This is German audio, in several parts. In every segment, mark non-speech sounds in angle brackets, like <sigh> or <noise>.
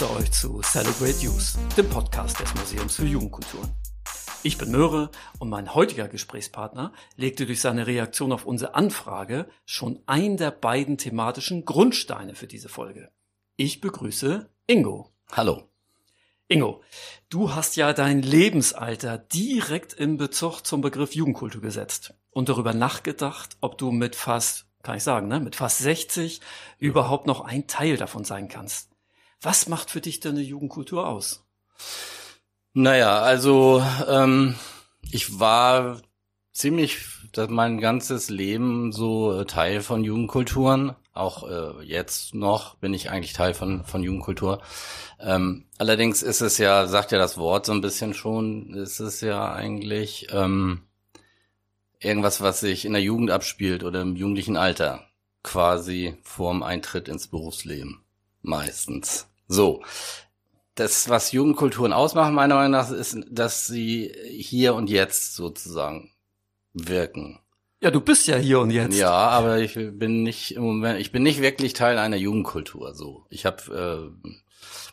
Ich begrüße euch zu Celebrate Youth, dem Podcast des Museums für Jugendkulturen. Ich bin Möhre und mein heutiger Gesprächspartner legte durch seine Reaktion auf unsere Anfrage schon einen der beiden thematischen Grundsteine für diese Folge. Ich begrüße Ingo. Hallo. Ingo, du hast ja dein Lebensalter direkt in Bezug zum Begriff Jugendkultur gesetzt und darüber nachgedacht, ob du mit fast, kann ich sagen, ne, mit fast 60 überhaupt noch ein Teil davon sein kannst. Was macht für dich denn eine Jugendkultur aus? Naja, also ähm, ich war ziemlich mein ganzes Leben so äh, Teil von Jugendkulturen. Auch äh, jetzt noch bin ich eigentlich Teil von, von Jugendkultur. Ähm, allerdings ist es ja, sagt ja das Wort so ein bisschen schon, ist es ja eigentlich ähm, irgendwas, was sich in der Jugend abspielt oder im jugendlichen Alter. Quasi vorm Eintritt ins Berufsleben. Meistens. So. Das, was Jugendkulturen ausmachen, meiner Meinung nach, ist, dass sie hier und jetzt sozusagen wirken. Ja, du bist ja hier und jetzt. Ja, aber ich bin nicht im Moment, ich bin nicht wirklich Teil einer Jugendkultur. So, ich habe äh,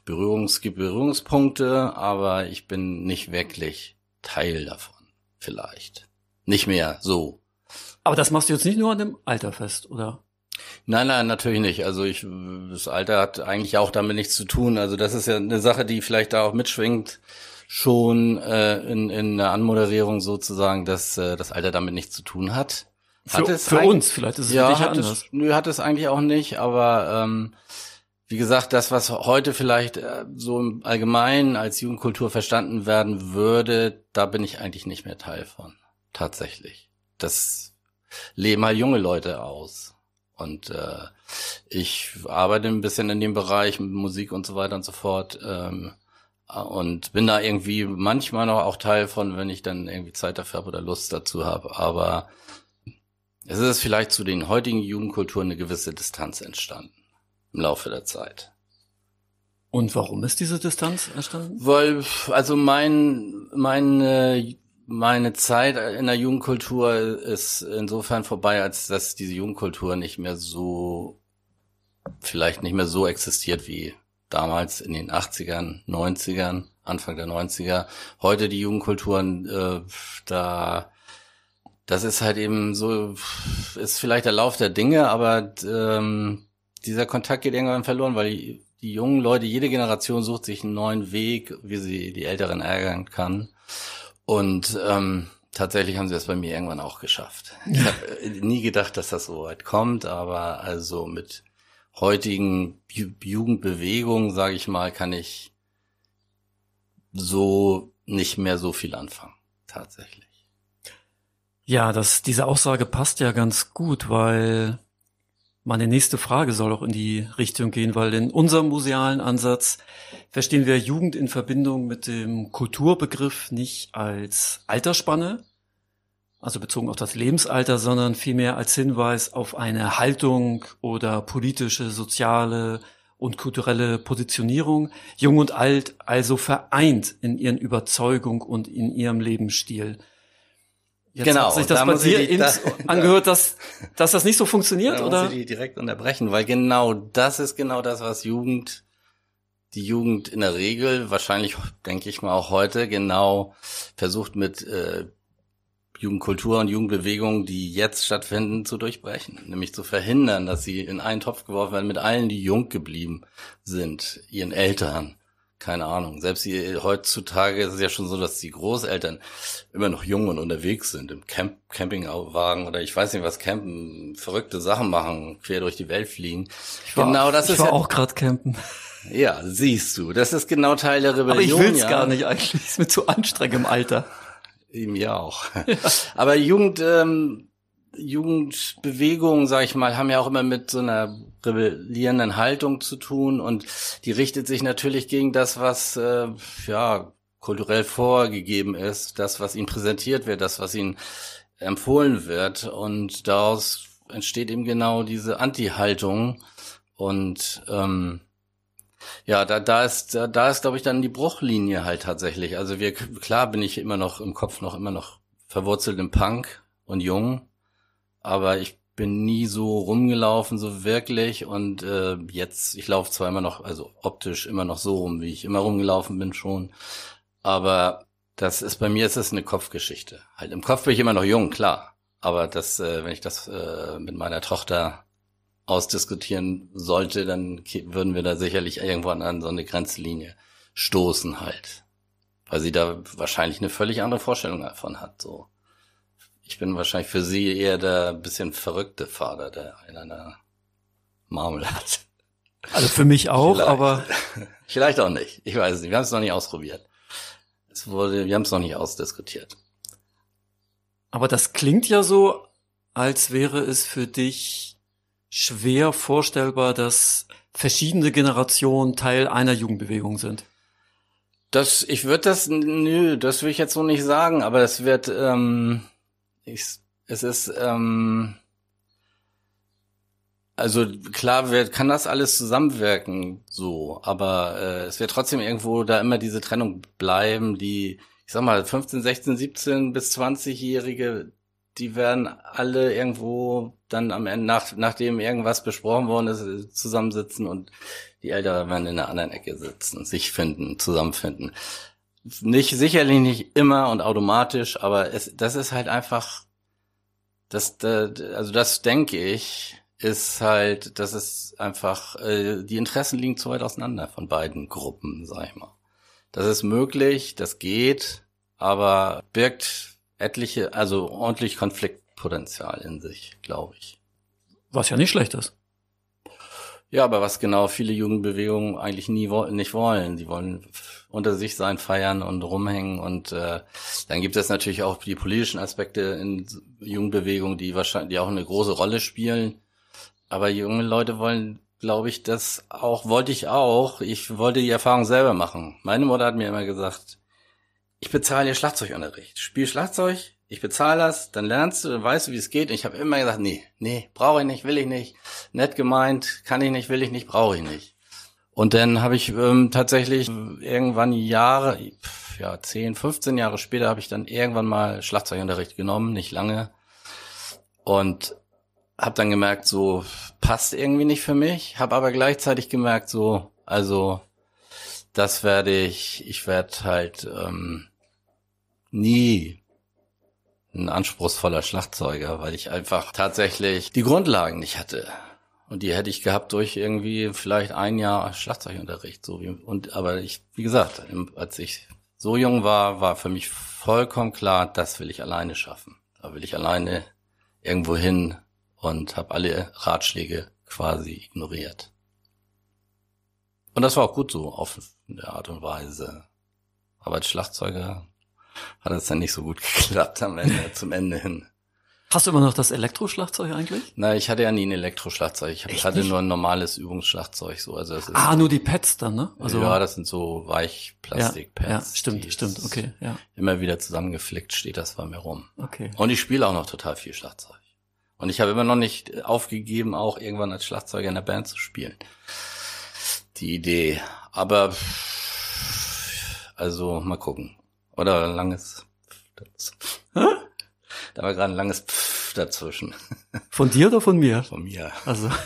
Berührungs Berührungspunkte, aber ich bin nicht wirklich Teil davon. Vielleicht nicht mehr so. Aber das machst du jetzt nicht nur an dem Alter fest, oder? Nein, nein, natürlich nicht. Also ich, das Alter hat eigentlich auch damit nichts zu tun. Also das ist ja eine Sache, die vielleicht da auch mitschwingt, schon äh, in, in der Anmoderierung sozusagen, dass äh, das Alter damit nichts zu tun hat. Hat für, es für uns, vielleicht ist es ja, hat anders. Es, nö, hat es eigentlich auch nicht, aber ähm, wie gesagt, das, was heute vielleicht äh, so im Allgemeinen als Jugendkultur verstanden werden würde, da bin ich eigentlich nicht mehr Teil von. Tatsächlich. Das leben halt junge Leute aus. Und äh, ich arbeite ein bisschen in dem Bereich mit Musik und so weiter und so fort. Ähm, und bin da irgendwie manchmal noch auch Teil von, wenn ich dann irgendwie Zeit dafür habe oder Lust dazu habe. Aber es ist vielleicht zu den heutigen Jugendkulturen eine gewisse Distanz entstanden im Laufe der Zeit. Und warum ist diese Distanz entstanden? Weil, also mein, meine meine Zeit in der Jugendkultur ist insofern vorbei, als dass diese Jugendkultur nicht mehr so, vielleicht nicht mehr so existiert wie damals in den 80ern, 90ern, Anfang der 90er. Heute die Jugendkulturen, äh, da, das ist halt eben so, ist vielleicht der Lauf der Dinge, aber ähm, dieser Kontakt geht irgendwann verloren, weil die, die jungen Leute, jede Generation sucht sich einen neuen Weg, wie sie die Älteren ärgern kann. Und ähm, tatsächlich haben sie das bei mir irgendwann auch geschafft. Ich habe äh, nie gedacht, dass das so weit kommt, aber also mit heutigen Ju Jugendbewegungen, sage ich mal, kann ich so nicht mehr so viel anfangen. Tatsächlich. Ja, das, diese Aussage passt ja ganz gut, weil meine nächste Frage soll auch in die Richtung gehen, weil in unserem musealen Ansatz verstehen wir Jugend in Verbindung mit dem Kulturbegriff nicht als Altersspanne, also bezogen auf das Lebensalter, sondern vielmehr als Hinweis auf eine Haltung oder politische, soziale und kulturelle Positionierung, jung und alt also vereint in ihren Überzeugung und in ihrem Lebensstil. Jetzt genau, hat sich das da bei dir die, <laughs> da, angehört, dass, dass das nicht so funktioniert, da oder? Muss ich die direkt unterbrechen, weil genau das ist genau das, was Jugend, die Jugend in der Regel, wahrscheinlich denke ich mal auch heute, genau versucht mit äh, Jugendkultur und Jugendbewegungen, die jetzt stattfinden, zu durchbrechen. Nämlich zu verhindern, dass sie in einen Topf geworfen werden mit allen, die jung geblieben sind, ihren Eltern, keine Ahnung. Selbst die, heutzutage ist es ja schon so, dass die Großeltern immer noch jung und unterwegs sind im Camp Campingwagen oder ich weiß nicht was campen, verrückte Sachen machen, quer durch die Welt fliegen. Ich war, genau, das ich ist war ja, auch gerade campen. Ja, siehst du, das ist genau Teil der Rebellion. Aber ich will's ja. gar nicht eigentlich, ist mir zu anstrengend im Alter. Ihm ja auch. Ja. Aber Jugend ähm, Jugendbewegungen, sag ich mal, haben ja auch immer mit so einer rebellierenden Haltung zu tun und die richtet sich natürlich gegen das, was äh, ja kulturell vorgegeben ist, das, was ihnen präsentiert wird, das, was ihnen empfohlen wird und daraus entsteht eben genau diese Anti-Haltung und ähm, ja, da, da ist, da, da ist, glaube ich, dann die Bruchlinie halt tatsächlich. Also wir, klar bin ich immer noch im Kopf noch immer noch verwurzelt im Punk und jung, aber ich bin nie so rumgelaufen, so wirklich. Und äh, jetzt, ich laufe zwar immer noch, also optisch immer noch so rum, wie ich immer rumgelaufen bin schon. Aber das ist bei mir ist das eine Kopfgeschichte. Halt im Kopf bin ich immer noch jung, klar. Aber das, äh, wenn ich das äh, mit meiner Tochter ausdiskutieren sollte, dann würden wir da sicherlich irgendwann an so eine Grenzlinie stoßen halt. Weil sie da wahrscheinlich eine völlig andere Vorstellung davon hat, so. Ich bin wahrscheinlich für sie eher der bisschen verrückte Vater, der einen an der Marmel hat. Also für mich auch, Vielleicht. aber. <laughs> Vielleicht auch nicht. Ich weiß es nicht. Wir haben es noch nicht ausprobiert. Es wurde, wir haben es noch nicht ausdiskutiert. Aber das klingt ja so, als wäre es für dich schwer vorstellbar, dass verschiedene Generationen Teil einer Jugendbewegung sind. Das, ich würde das, nö, das will ich jetzt so nicht sagen, aber es wird, ähm, ich, es ist, ähm, also klar wird, kann das alles zusammenwirken, so, aber äh, es wird trotzdem irgendwo da immer diese Trennung bleiben, die, ich sag mal, 15, 16, 17 bis 20-Jährige, die werden alle irgendwo dann am Ende, nach, nachdem irgendwas besprochen worden ist, zusammensitzen und die Älteren werden in einer anderen Ecke sitzen, sich finden, zusammenfinden. Nicht, sicherlich nicht immer und automatisch, aber es, das ist halt einfach, das, also das denke ich, ist halt, dass es einfach, äh, die Interessen liegen zu weit auseinander von beiden Gruppen, sag ich mal. Das ist möglich, das geht, aber birgt etliche, also ordentlich Konfliktpotenzial in sich, glaube ich. Was ja nicht schlecht ist. Ja, aber was genau viele Jugendbewegungen eigentlich nie nicht wollen. Sie wollen unter sich sein, feiern und rumhängen und äh, dann gibt es natürlich auch die politischen Aspekte in Jugendbewegungen, die wahrscheinlich die auch eine große Rolle spielen. Aber junge Leute wollen, glaube ich, das auch, wollte ich auch. Ich wollte die Erfahrung selber machen. Meine Mutter hat mir immer gesagt, ich bezahle dir Schlagzeugunterricht. Spiel Schlagzeug, ich bezahle das, dann lernst du, dann weißt du, wie es geht. Und ich habe immer gesagt, nee, nee, brauche ich nicht, will ich nicht. Nett gemeint, kann ich nicht, will ich nicht, brauche ich nicht. Und dann habe ich ähm, tatsächlich irgendwann Jahre, ja, 10, 15 Jahre später habe ich dann irgendwann mal Schlagzeugunterricht genommen, nicht lange. Und habe dann gemerkt, so passt irgendwie nicht für mich, habe aber gleichzeitig gemerkt, so, also das werde ich, ich werde halt ähm, nie ein anspruchsvoller Schlagzeuger, weil ich einfach tatsächlich die Grundlagen nicht hatte. Und die hätte ich gehabt durch irgendwie vielleicht ein Jahr Schlagzeugunterricht. So wie, und aber ich, wie gesagt, als ich so jung war, war für mich vollkommen klar, das will ich alleine schaffen. Da will ich alleine irgendwo hin und habe alle Ratschläge quasi ignoriert. Und das war auch gut so auf eine Art und Weise. Aber als Schlagzeuger hat es dann nicht so gut <laughs> geklappt am Ende, zum Ende hin. Hast du immer noch das Elektroschlagzeug eigentlich? Na, ich hatte ja nie ein Elektroschlagzeug. Ich Echt hatte nicht? nur ein normales Übungsschlagzeug. So, also es ist ah, nur die Pads dann, ne? Also ja, das sind so Weichplastikpads. Ja, ja, stimmt, stimmt, okay, ja. Immer wieder zusammengeflickt steht das bei mir rum. Okay. Und ich spiele auch noch total viel Schlagzeug. Und ich habe immer noch nicht aufgegeben, auch irgendwann als Schlagzeuger in der Band zu spielen. Die Idee. Aber also mal gucken. Oder langes. Da war gerade ein langes Pfff dazwischen. <laughs> Von dir oder von mir? Von mir. Also. <laughs>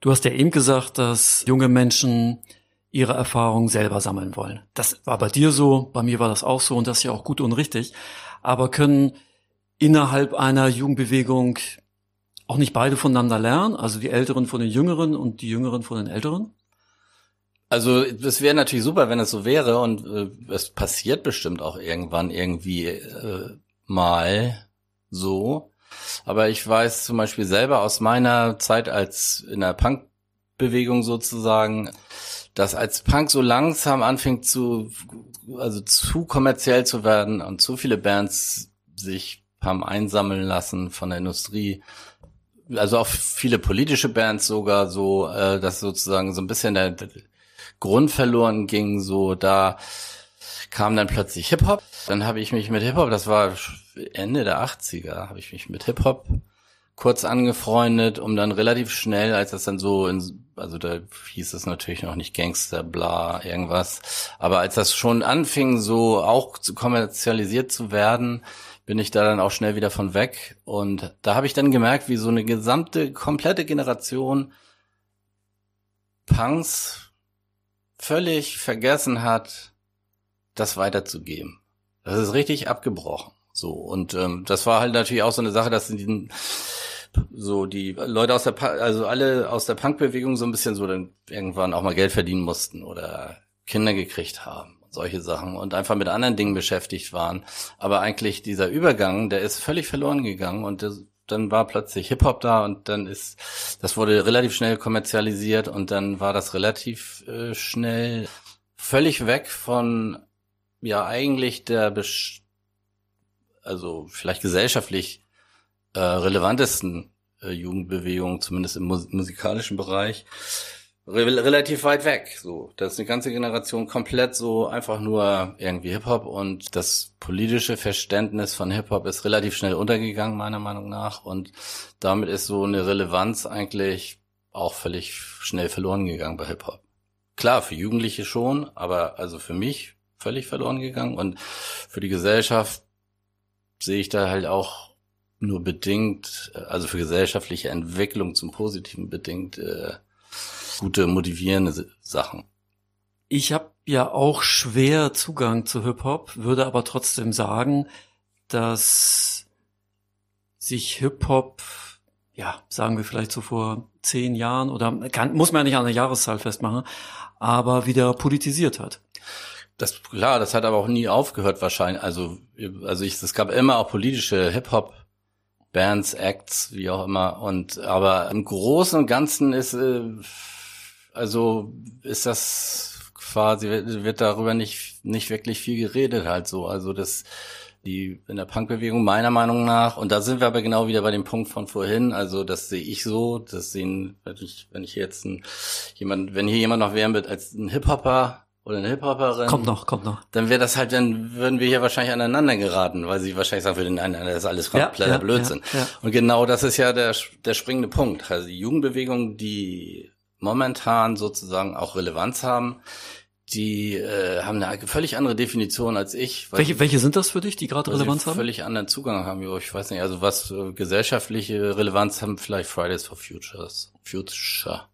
Du hast ja eben gesagt, dass junge Menschen ihre Erfahrungen selber sammeln wollen. Das war bei dir so, bei mir war das auch so und das ist ja auch gut und richtig. Aber können innerhalb einer Jugendbewegung auch nicht beide voneinander lernen? Also die Älteren von den Jüngeren und die Jüngeren von den Älteren? Also das wäre natürlich super, wenn es so wäre und äh, es passiert bestimmt auch irgendwann irgendwie äh, mal so. Aber ich weiß zum Beispiel selber aus meiner Zeit als in der Punk-Bewegung sozusagen, dass als Punk so langsam anfing zu, also zu kommerziell zu werden und zu viele Bands sich haben einsammeln lassen von der Industrie. Also auch viele politische Bands sogar so, äh, dass sozusagen so ein bisschen der, der Grund verloren ging. So da kam dann plötzlich Hip Hop. Dann habe ich mich mit Hip Hop, das war Ende der 80er, habe ich mich mit Hip Hop kurz angefreundet, um dann relativ schnell, als das dann so in, also da hieß es natürlich noch nicht Gangster, bla, irgendwas, aber als das schon anfing, so auch zu kommerzialisiert zu werden, bin ich da dann auch schnell wieder von weg. Und da habe ich dann gemerkt, wie so eine gesamte, komplette Generation Punks völlig vergessen hat, das weiterzugeben. Das ist richtig abgebrochen. So und ähm, das war halt natürlich auch so eine Sache, dass in diesen so die Leute aus der also alle aus der Punkbewegung so ein bisschen so dann irgendwann auch mal Geld verdienen mussten oder Kinder gekriegt haben und solche Sachen und einfach mit anderen Dingen beschäftigt waren. Aber eigentlich dieser Übergang, der ist völlig verloren gegangen und das, dann war plötzlich Hip Hop da und dann ist das wurde relativ schnell kommerzialisiert und dann war das relativ äh, schnell völlig weg von ja eigentlich der Best also vielleicht gesellschaftlich äh, relevantesten äh, Jugendbewegungen, zumindest im mus musikalischen Bereich, re relativ weit weg. So, das ist eine ganze Generation komplett so einfach nur irgendwie Hip Hop und das politische Verständnis von Hip Hop ist relativ schnell untergegangen meiner Meinung nach und damit ist so eine Relevanz eigentlich auch völlig schnell verloren gegangen bei Hip Hop. Klar, für Jugendliche schon, aber also für mich völlig verloren gegangen und für die Gesellschaft sehe ich da halt auch nur bedingt, also für gesellschaftliche Entwicklung zum Positiven bedingt, äh, gute, motivierende Sachen. Ich habe ja auch schwer Zugang zu Hip-Hop, würde aber trotzdem sagen, dass sich Hip-Hop, ja, sagen wir vielleicht so vor zehn Jahren oder kann, muss man ja nicht an einer Jahreszahl festmachen, aber wieder politisiert hat. Das klar, das hat aber auch nie aufgehört wahrscheinlich. Also also ich, es gab immer auch politische Hip Hop Bands, Acts, wie auch immer. Und aber im Großen und Ganzen ist äh, also ist das quasi wird darüber nicht nicht wirklich viel geredet halt so. Also das die in der Punkbewegung meiner Meinung nach und da sind wir aber genau wieder bei dem Punkt von vorhin. Also das sehe ich so, das sehen wenn ich wenn ich jetzt ein, jemand wenn hier jemand noch wären wird als ein Hip Hopper oder eine Hip-Hopperin. Kommt noch, kommt noch. Dann wäre das halt, dann würden wir hier wahrscheinlich aneinander geraten, weil sie wahrscheinlich sagen würden, nein, nein, das ist alles kompletter ja, Blödsinn. Ja, ja. Und genau das ist ja der, der springende Punkt. Also die Jugendbewegungen, die momentan sozusagen auch Relevanz haben, die äh, haben eine völlig andere Definition als ich. Welche, welche sind das für dich, die gerade Relevanz haben? Völlig anderen Zugang haben. Ich weiß nicht, also was äh, gesellschaftliche Relevanz haben, vielleicht Fridays for Futures. Future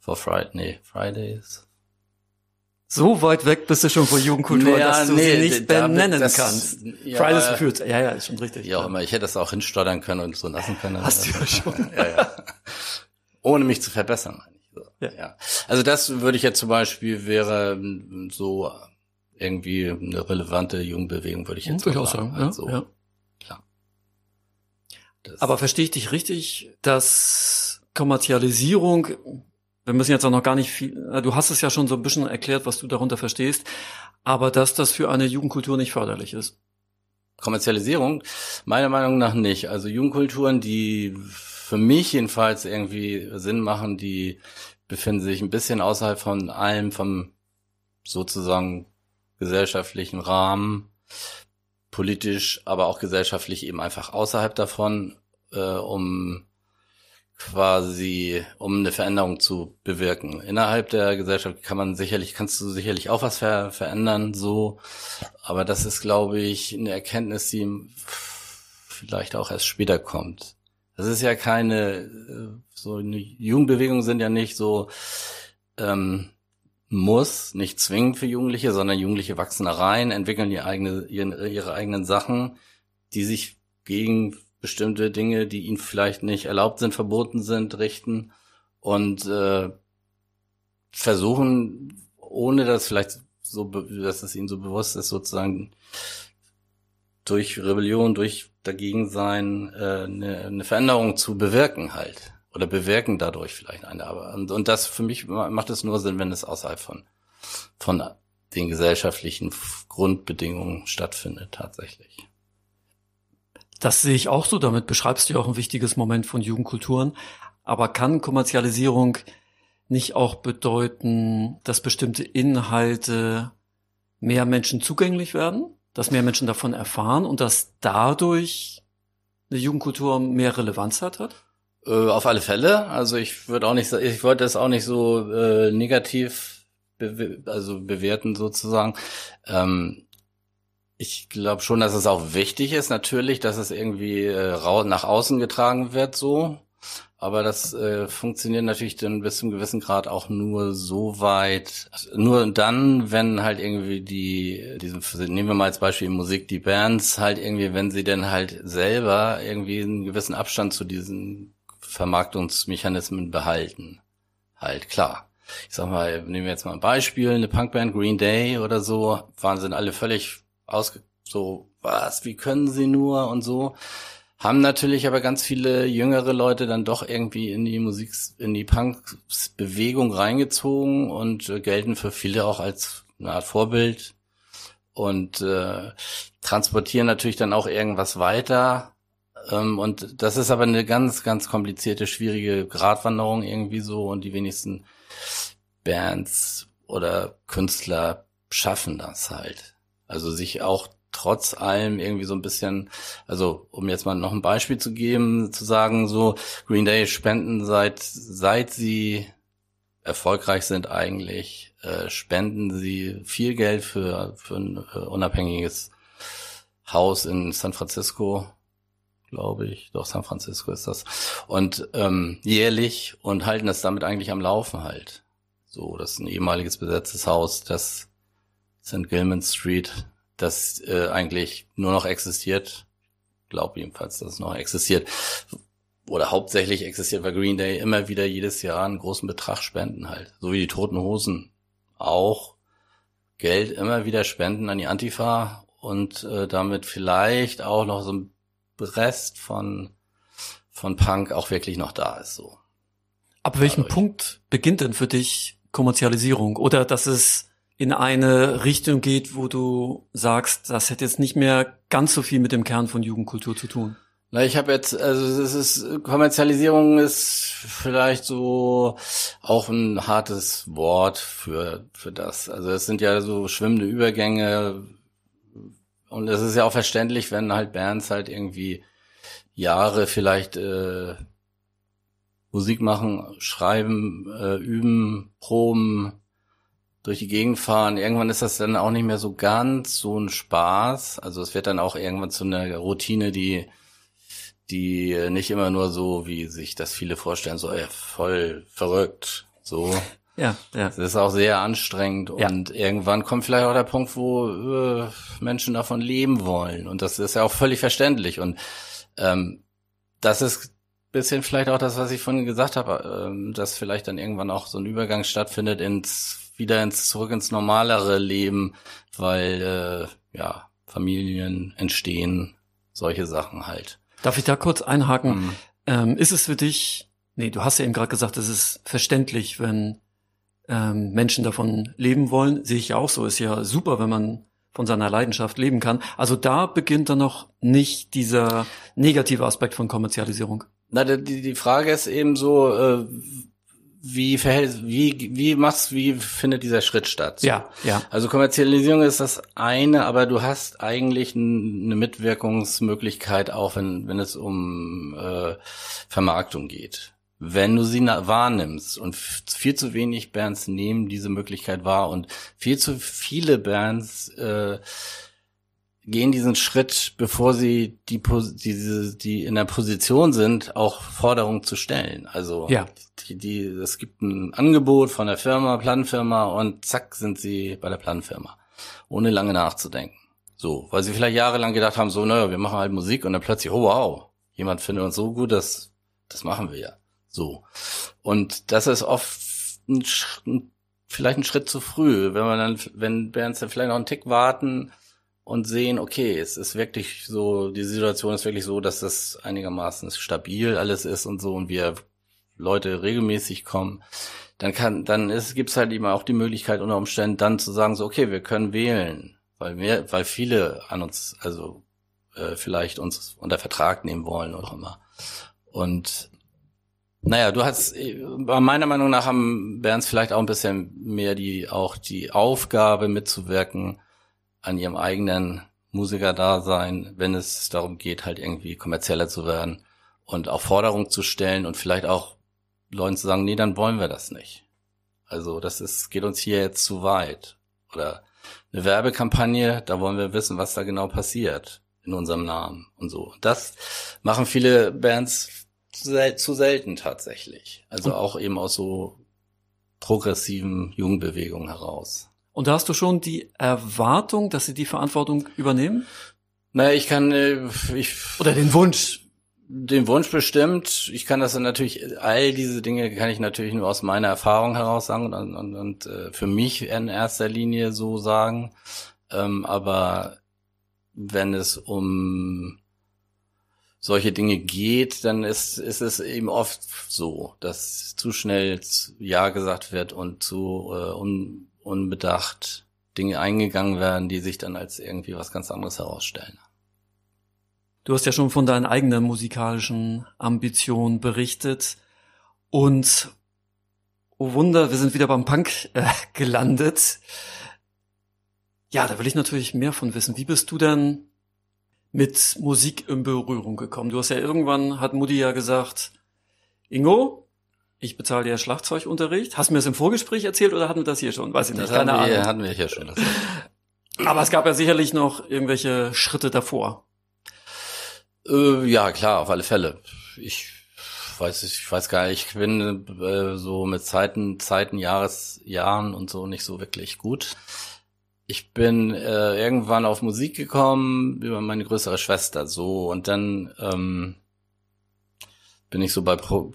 for Friday, nee, Fridays so weit weg bist du schon von Jugendkultur, ja, dass du nee, sie nicht benennen das, kannst. Ja, Fridays for Future, ja, ja, ist schon richtig. Ja, auch immer. Ich hätte das auch hinstottern können und so lassen können. Hast du ja schon. <laughs> ja, ja. Ohne mich zu verbessern, meine ich. So. Ja. ja. Also das würde ich jetzt zum Beispiel wäre so irgendwie eine relevante Jugendbewegung, würde ich jetzt hm, durchaus sagen. Ja, also, ja. Klar. Das Aber verstehe ich dich richtig, dass Kommerzialisierung wir müssen jetzt auch noch gar nicht viel, du hast es ja schon so ein bisschen erklärt, was du darunter verstehst, aber dass das für eine Jugendkultur nicht förderlich ist. Kommerzialisierung? Meiner Meinung nach nicht. Also Jugendkulturen, die für mich jedenfalls irgendwie Sinn machen, die befinden sich ein bisschen außerhalb von allem, vom sozusagen gesellschaftlichen Rahmen, politisch, aber auch gesellschaftlich eben einfach außerhalb davon, äh, um quasi, um eine Veränderung zu bewirken. Innerhalb der Gesellschaft kann man sicherlich, kannst du sicherlich auch was ver verändern, so. Aber das ist, glaube ich, eine Erkenntnis, die vielleicht auch erst später kommt. Das ist ja keine, äh, so eine Jugendbewegung sind ja nicht so, ähm, muss, nicht zwingend für Jugendliche, sondern Jugendliche wachsen da rein, entwickeln ihre, eigene, ihre, ihre eigenen Sachen, die sich gegen bestimmte Dinge, die ihnen vielleicht nicht erlaubt sind, verboten sind, richten und äh, versuchen, ohne dass vielleicht so, dass es ihnen so bewusst ist, sozusagen durch Rebellion, durch Dagegensein äh, eine, eine Veränderung zu bewirken halt oder bewirken dadurch vielleicht eine. Aber und, und das für mich macht es nur Sinn, wenn es außerhalb von von den gesellschaftlichen Grundbedingungen stattfindet tatsächlich. Das sehe ich auch so. Damit beschreibst du ja auch ein wichtiges Moment von Jugendkulturen. Aber kann Kommerzialisierung nicht auch bedeuten, dass bestimmte Inhalte mehr Menschen zugänglich werden, dass mehr Menschen davon erfahren und dass dadurch eine Jugendkultur mehr Relevanz hat? hat? Äh, auf alle Fälle. Also ich würde auch nicht, ich wollte das auch nicht so äh, negativ be also bewerten sozusagen. Ähm, Ich glaube schon, dass es auch wichtig ist, natürlich, dass es irgendwie äh, nach außen getragen wird, so. Aber das äh, funktioniert natürlich dann bis zum gewissen Grad auch nur so weit, nur dann, wenn halt irgendwie die, diesen, nehmen wir mal als Beispiel Musik, die Bands halt irgendwie, wenn sie denn halt selber irgendwie einen gewissen Abstand zu diesen Vermarktungsmechanismen behalten. Halt, klar. Ich sag mal, nehmen wir jetzt mal ein Beispiel, eine Punkband Green Day oder so, waren sind alle völlig ausge, so, was, wie können sie nur und so haben natürlich aber ganz viele jüngere Leute dann doch irgendwie in die Musik, in die Punk-Bewegung reingezogen und äh, gelten für viele auch als eine Art Vorbild und äh, transportieren natürlich dann auch irgendwas weiter. Ähm, und das ist aber eine ganz, ganz komplizierte, schwierige Gratwanderung irgendwie so und die wenigsten Bands oder Künstler schaffen das halt. Also sich auch trotz allem irgendwie so ein bisschen, also um jetzt mal noch ein Beispiel zu geben, zu sagen, so Green Day spenden seit seit sie erfolgreich sind eigentlich, äh, spenden sie viel Geld für für ein äh, unabhängiges Haus in San Francisco, glaube ich, doch San Francisco ist das und ähm, jährlich und halten das damit eigentlich am Laufen halt. So, das ist ein ehemaliges besetztes Haus, das St. Gilman Street das äh, eigentlich nur noch existiert. Glaube jedenfalls, dass es noch existiert. Oder hauptsächlich existiert, weil Green Day immer wieder jedes Jahr einen großen Betrag spenden halt. So wie die Toten Hosen auch Geld immer wieder spenden an die Antifa und äh, damit vielleicht auch noch so ein Rest von, von Punk auch wirklich noch da ist, so. Ab welchem Dadurch. Punkt beginnt denn für dich Kommerzialisierung? Oder dass es in eine Richtung geht, wo du sagst, das hätte jetzt nicht mehr ganz so viel mit dem Kern von Jugendkultur zu tun? Na, ich habe jetzt, also es ist Kommerzialisierung ist vielleicht so auch ein hartes Wort für für das. Also es sind ja so schwimmende Übergänge und es ist ja auch verständlich, wenn halt Bands halt irgendwie Jahre vielleicht äh, Musik machen, schreiben, äh, üben, proben, durch die Gegend fahren. Irgendwann ist das dann auch nicht mehr so ganz so ein Spaß. Also es wird dann auch irgendwann zu einer Routine, die die nicht immer nur so, wie sich das viele vorstellen, so ey, voll verrückt, so. <laughs> Ja, ja. Das ist auch sehr anstrengend ja. und irgendwann kommt vielleicht auch der Punkt, wo äh, Menschen davon leben wollen und das ist ja auch völlig verständlich und ähm, das ist bisschen vielleicht auch das, was ich vorhin gesagt habe, ähm, dass vielleicht dann irgendwann auch so ein Übergang stattfindet ins wieder ins zurück ins normalere Leben, weil äh, ja Familien entstehen, solche Sachen halt. Darf ich da kurz einhaken? Mhm. Ähm, ist es für dich? Nee, du hast ja eben gerade gesagt, es ist verständlich, wenn ähm, Menschen davon leben wollen. Sehe ich ja auch so. Ist ja super, wenn man von seiner Leidenschaft leben kann. Also da beginnt dann noch nicht dieser negative Aspekt von Kommerzialisierung. Na, die, die Frage ist eben so, äh, wie verhält, wie, wie machst, wie findet dieser Schritt statt? So. Ja, ja. Also Kommerzialisierung ist das eine, aber du hast eigentlich eine Mitwirkungsmöglichkeit auch, wenn, wenn es um äh, Vermarktung geht. Wenn du sie wahrnimmst und viel zu wenig Bands nehmen diese Möglichkeit wahr und viel zu viele Bands äh, gehen diesen Schritt, bevor sie die, diese, die in der Position sind, auch Forderungen zu stellen. Also ja. die, die, es gibt ein Angebot von der Firma, Planfirma und zack sind sie bei der Planfirma, ohne lange nachzudenken. So, weil sie vielleicht jahrelang gedacht haben, so, naja, wir machen halt Musik und dann plötzlich, oh wow, jemand findet uns so gut, dass das machen wir ja. So. Und das ist oft ein, vielleicht ein Schritt zu früh, wenn man dann, wenn Bands dann vielleicht noch einen Tick warten, und sehen, okay, es ist wirklich so, die Situation ist wirklich so, dass das einigermaßen stabil alles ist und so und wir Leute regelmäßig kommen, dann kann, dann ist, gibt's halt eben auch die Möglichkeit unter Umständen dann zu sagen, so, okay, wir können wählen, weil wir, weil viele an uns, also äh, vielleicht uns unter Vertrag nehmen wollen oder immer. Und naja, du hast, meiner Meinung nach haben Bands vielleicht auch ein bisschen mehr die, auch die Aufgabe mitzuwirken, an ihrem eigenen Musikerdasein, wenn es darum geht, halt irgendwie kommerzieller zu werden und auch Forderungen zu stellen und vielleicht auch Leuten zu sagen, nee, dann wollen wir das nicht. Also das ist, geht uns hier jetzt zu weit. Oder eine Werbekampagne, da wollen wir wissen, was da genau passiert in unserem Namen und so. Das machen viele Bands zu, zu selten tatsächlich. Also auch eben aus so progressiven Jugendbewegungen heraus. Und da hast du schon die Erwartung, dass sie die Verantwortung übernehmen? Naja, ich kann, äh, ich. Oder den Wunsch. Den Wunsch bestimmt. Ich kann das dann natürlich, all diese Dinge kann ich natürlich nur aus meiner Erfahrung heraus sagen und, und, und äh, für mich in erster Linie so sagen. Ähm, aber wenn es um solche Dinge geht, dann ist, ist es eben oft so, dass zu schnell Ja gesagt wird und zu äh, un, unbedacht Dinge eingegangen werden, die sich dann als irgendwie was ganz anderes herausstellen. Du hast ja schon von deinen eigenen musikalischen Ambitionen berichtet und oh Wunder, wir sind wieder beim Punk äh, gelandet. Ja, da will ich natürlich mehr von wissen. Wie bist du denn mit Musik in Berührung gekommen? Du hast ja irgendwann, hat Mutti ja gesagt, Ingo, ich bezahle dir Schlagzeugunterricht. Hast du mir das im Vorgespräch erzählt oder hatten wir das hier schon? Weiß ich nicht, das keine hatten wir, Ahnung. hatten wir hier schon. <laughs> Aber es gab ja sicherlich noch irgendwelche Schritte davor. Äh, ja, klar, auf alle Fälle. Ich weiß, ich weiß gar nicht, ich bin äh, so mit Zeiten, Zeiten, Jahres, Jahren und so nicht so wirklich gut. Ich bin äh, irgendwann auf Musik gekommen über meine größere Schwester, so und dann ähm, bin ich so bei Pro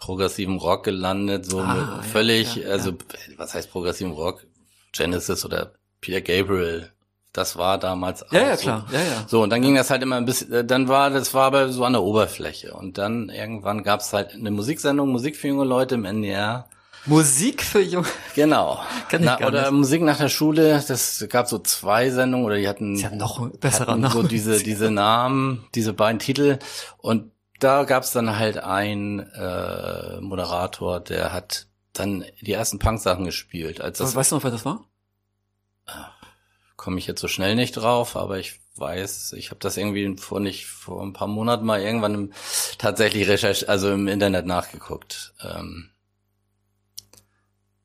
progressivem Rock gelandet, so ah, völlig, ja, ja, also was heißt progressivem Rock? Genesis oder Peter Gabriel, das war damals auch Ja, ja, so. klar. Ja, ja. So, und dann ging das halt immer ein bisschen, äh, dann war, das war aber so an der Oberfläche. Und dann irgendwann gab's halt eine Musiksendung, Musik für junge Leute im NDR. Musik für junge Genau. <laughs> Kann ich Na, gar oder nicht. Musik nach der Schule, das gab so zwei Sendungen oder die hatten, ja noch besserer Name. so diese, diese Namen, diese beiden Titel. Und da gab's dann halt einen äh, Moderator, der hat dann die ersten Punk-Sachen gespielt. Als das, weißt du noch, wer das war? komme ich jetzt so schnell nicht drauf, aber ich weiß, ich habe das irgendwie vor nicht vor ein paar Monaten mal irgendwann im, tatsächlich recherchiert, also im Internet nachgeguckt. Ähm,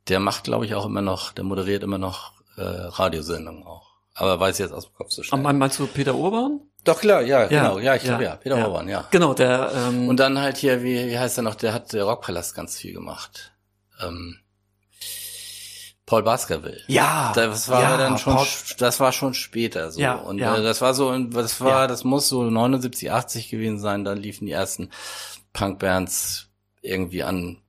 der macht, glaube ich, auch immer noch, der moderiert immer noch äh, Radiosendungen auch. Aber weiß ich jetzt aus dem Kopf so schnell. Meinst du Peter Urban? Doch klar, ja, genau, ja, ich glaube ja, Peter ja. Urban, ja. Genau, der. Ähm Und dann halt hier, wie, wie heißt er noch? Der hat der Rockpalast ganz viel gemacht. Ähm, Paul Baskerville. Ja. Das war ja, dann schon, Paul. das war schon später so. Ja, und ja. Äh, das war so, das war, ja. das muss so 79, 80 gewesen sein. Dann liefen die ersten Punkbands irgendwie an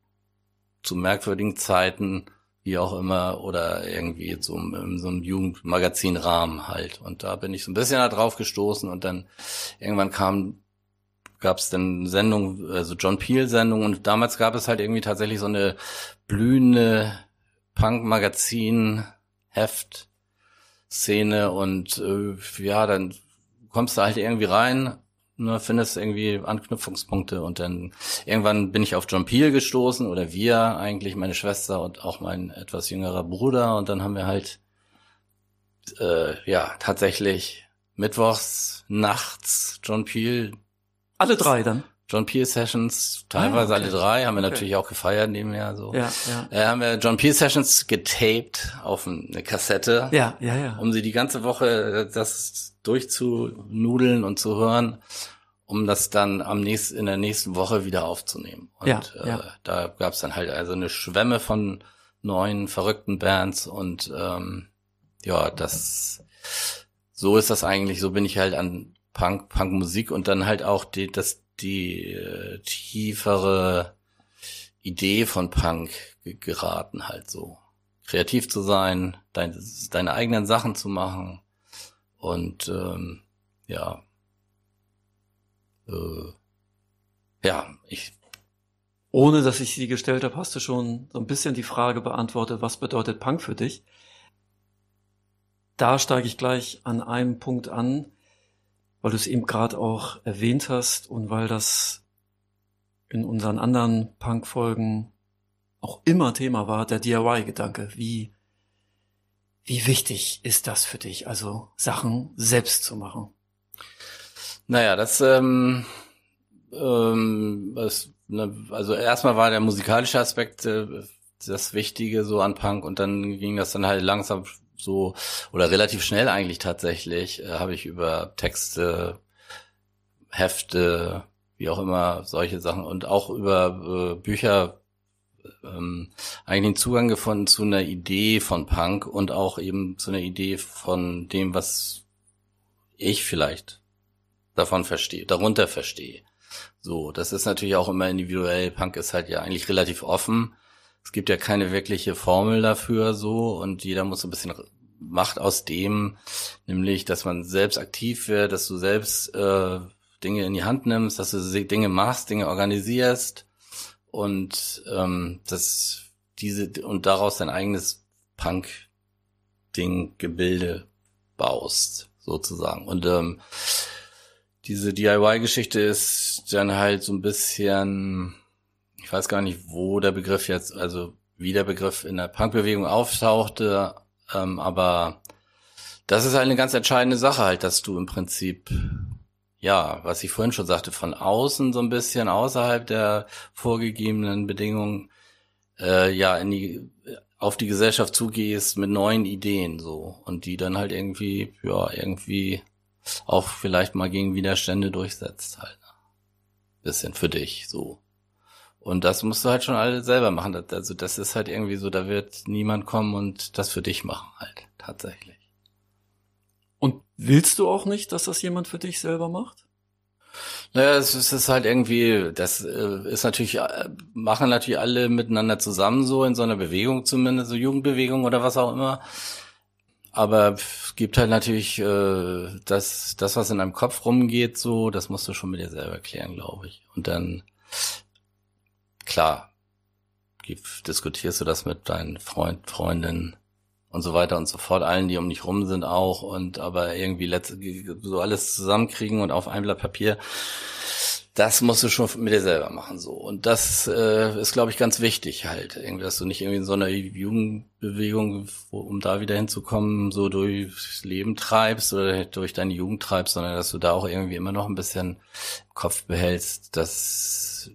zu merkwürdigen Zeiten, wie auch immer, oder irgendwie so in so einem Jugendmagazinrahmen halt. Und da bin ich so ein bisschen da drauf gestoßen und dann irgendwann kam gab es dann Sendungen, also John Peel Sendungen und damals gab es halt irgendwie tatsächlich so eine blühende Punk-Magazin, Heft, Szene und äh, ja, dann kommst du halt irgendwie rein, ne, findest irgendwie Anknüpfungspunkte und dann irgendwann bin ich auf John Peel gestoßen oder wir eigentlich, meine Schwester und auch mein etwas jüngerer Bruder und dann haben wir halt äh, ja tatsächlich mittwochs nachts John Peel alle drei dann John Peel Sessions, teilweise ah, okay. alle drei, haben wir okay. natürlich auch gefeiert nebenher so. Ja, ja. Äh, haben wir John Peel Sessions getaped auf eine Kassette. Ja, ja, ja. Um sie die ganze Woche äh, das durchzunudeln und zu hören, um das dann am nächsten, in der nächsten Woche wieder aufzunehmen. Und ja, äh, ja. da gab's dann halt also eine Schwemme von neuen verrückten Bands und ähm, ja, das so ist das eigentlich, so bin ich halt an Punk, Punkmusik und dann halt auch die, das die äh, tiefere Idee von Punk geraten, halt so. Kreativ zu sein, dein, deine eigenen Sachen zu machen und ähm, ja, äh, ja, ich. Ohne dass ich sie gestellt habe, hast du schon so ein bisschen die Frage beantwortet, was bedeutet Punk für dich? Da steige ich gleich an einem Punkt an, weil du es eben gerade auch erwähnt hast und weil das in unseren anderen Punk-Folgen auch immer Thema war, der DIY-Gedanke. Wie, wie wichtig ist das für dich, also Sachen selbst zu machen? Naja, das, ähm, ähm, das, ne, also erstmal war der musikalische Aspekt äh, das Wichtige so an Punk und dann ging das dann halt langsam so oder relativ schnell eigentlich tatsächlich äh, habe ich über Texte, Hefte, wie auch immer solche Sachen und auch über äh, Bücher ähm, eigentlich den Zugang gefunden zu einer Idee von Punk und auch eben zu einer Idee von dem, was ich vielleicht davon verstehe, darunter verstehe. So, das ist natürlich auch immer individuell. Punk ist halt ja eigentlich relativ offen. Es gibt ja keine wirkliche Formel dafür so und jeder muss ein bisschen macht aus dem, nämlich, dass man selbst aktiv wird, dass du selbst äh, Dinge in die Hand nimmst, dass du Dinge machst, Dinge organisierst und ähm, das diese und daraus dein eigenes Punk-Ding Gebilde baust sozusagen und ähm, diese DIY-Geschichte ist dann halt so ein bisschen, ich weiß gar nicht, wo der Begriff jetzt, also wie der Begriff in der Punk-Bewegung auftauchte, ähm, aber das ist halt eine ganz entscheidende Sache halt, dass du im Prinzip ja, was ich vorhin schon sagte, von außen so ein bisschen außerhalb der vorgegebenen Bedingungen, äh, ja, in die, auf die Gesellschaft zugehst mit neuen Ideen so und die dann halt irgendwie, ja, irgendwie auch vielleicht mal gegen Widerstände durchsetzt halt. Bisschen für dich so. Und das musst du halt schon alle selber machen. Also das ist halt irgendwie so, da wird niemand kommen und das für dich machen halt, tatsächlich. Und willst du auch nicht, dass das jemand für dich selber macht? Naja, es ist halt irgendwie, das äh, ist natürlich, äh, machen natürlich alle miteinander zusammen so in so einer Bewegung zumindest, so Jugendbewegung oder was auch immer. Aber es gibt halt natürlich äh, das, das, was in deinem Kopf rumgeht, so, das musst du schon mit dir selber klären, glaube ich. Und dann, klar, diskutierst du das mit deinen Freund, Freundinnen und so weiter und so fort, allen, die um dich rum sind auch und aber irgendwie letzte, so alles zusammenkriegen und auf ein Blatt Papier, das musst du schon mit dir selber machen so. Und das äh, ist glaube ich ganz wichtig halt. Irgendwie dass du nicht irgendwie in so einer Jugendbewegung wo, um da wieder hinzukommen so durchs Leben treibst oder durch deine Jugend treibst sondern dass du da auch irgendwie immer noch ein bisschen im Kopf behältst dass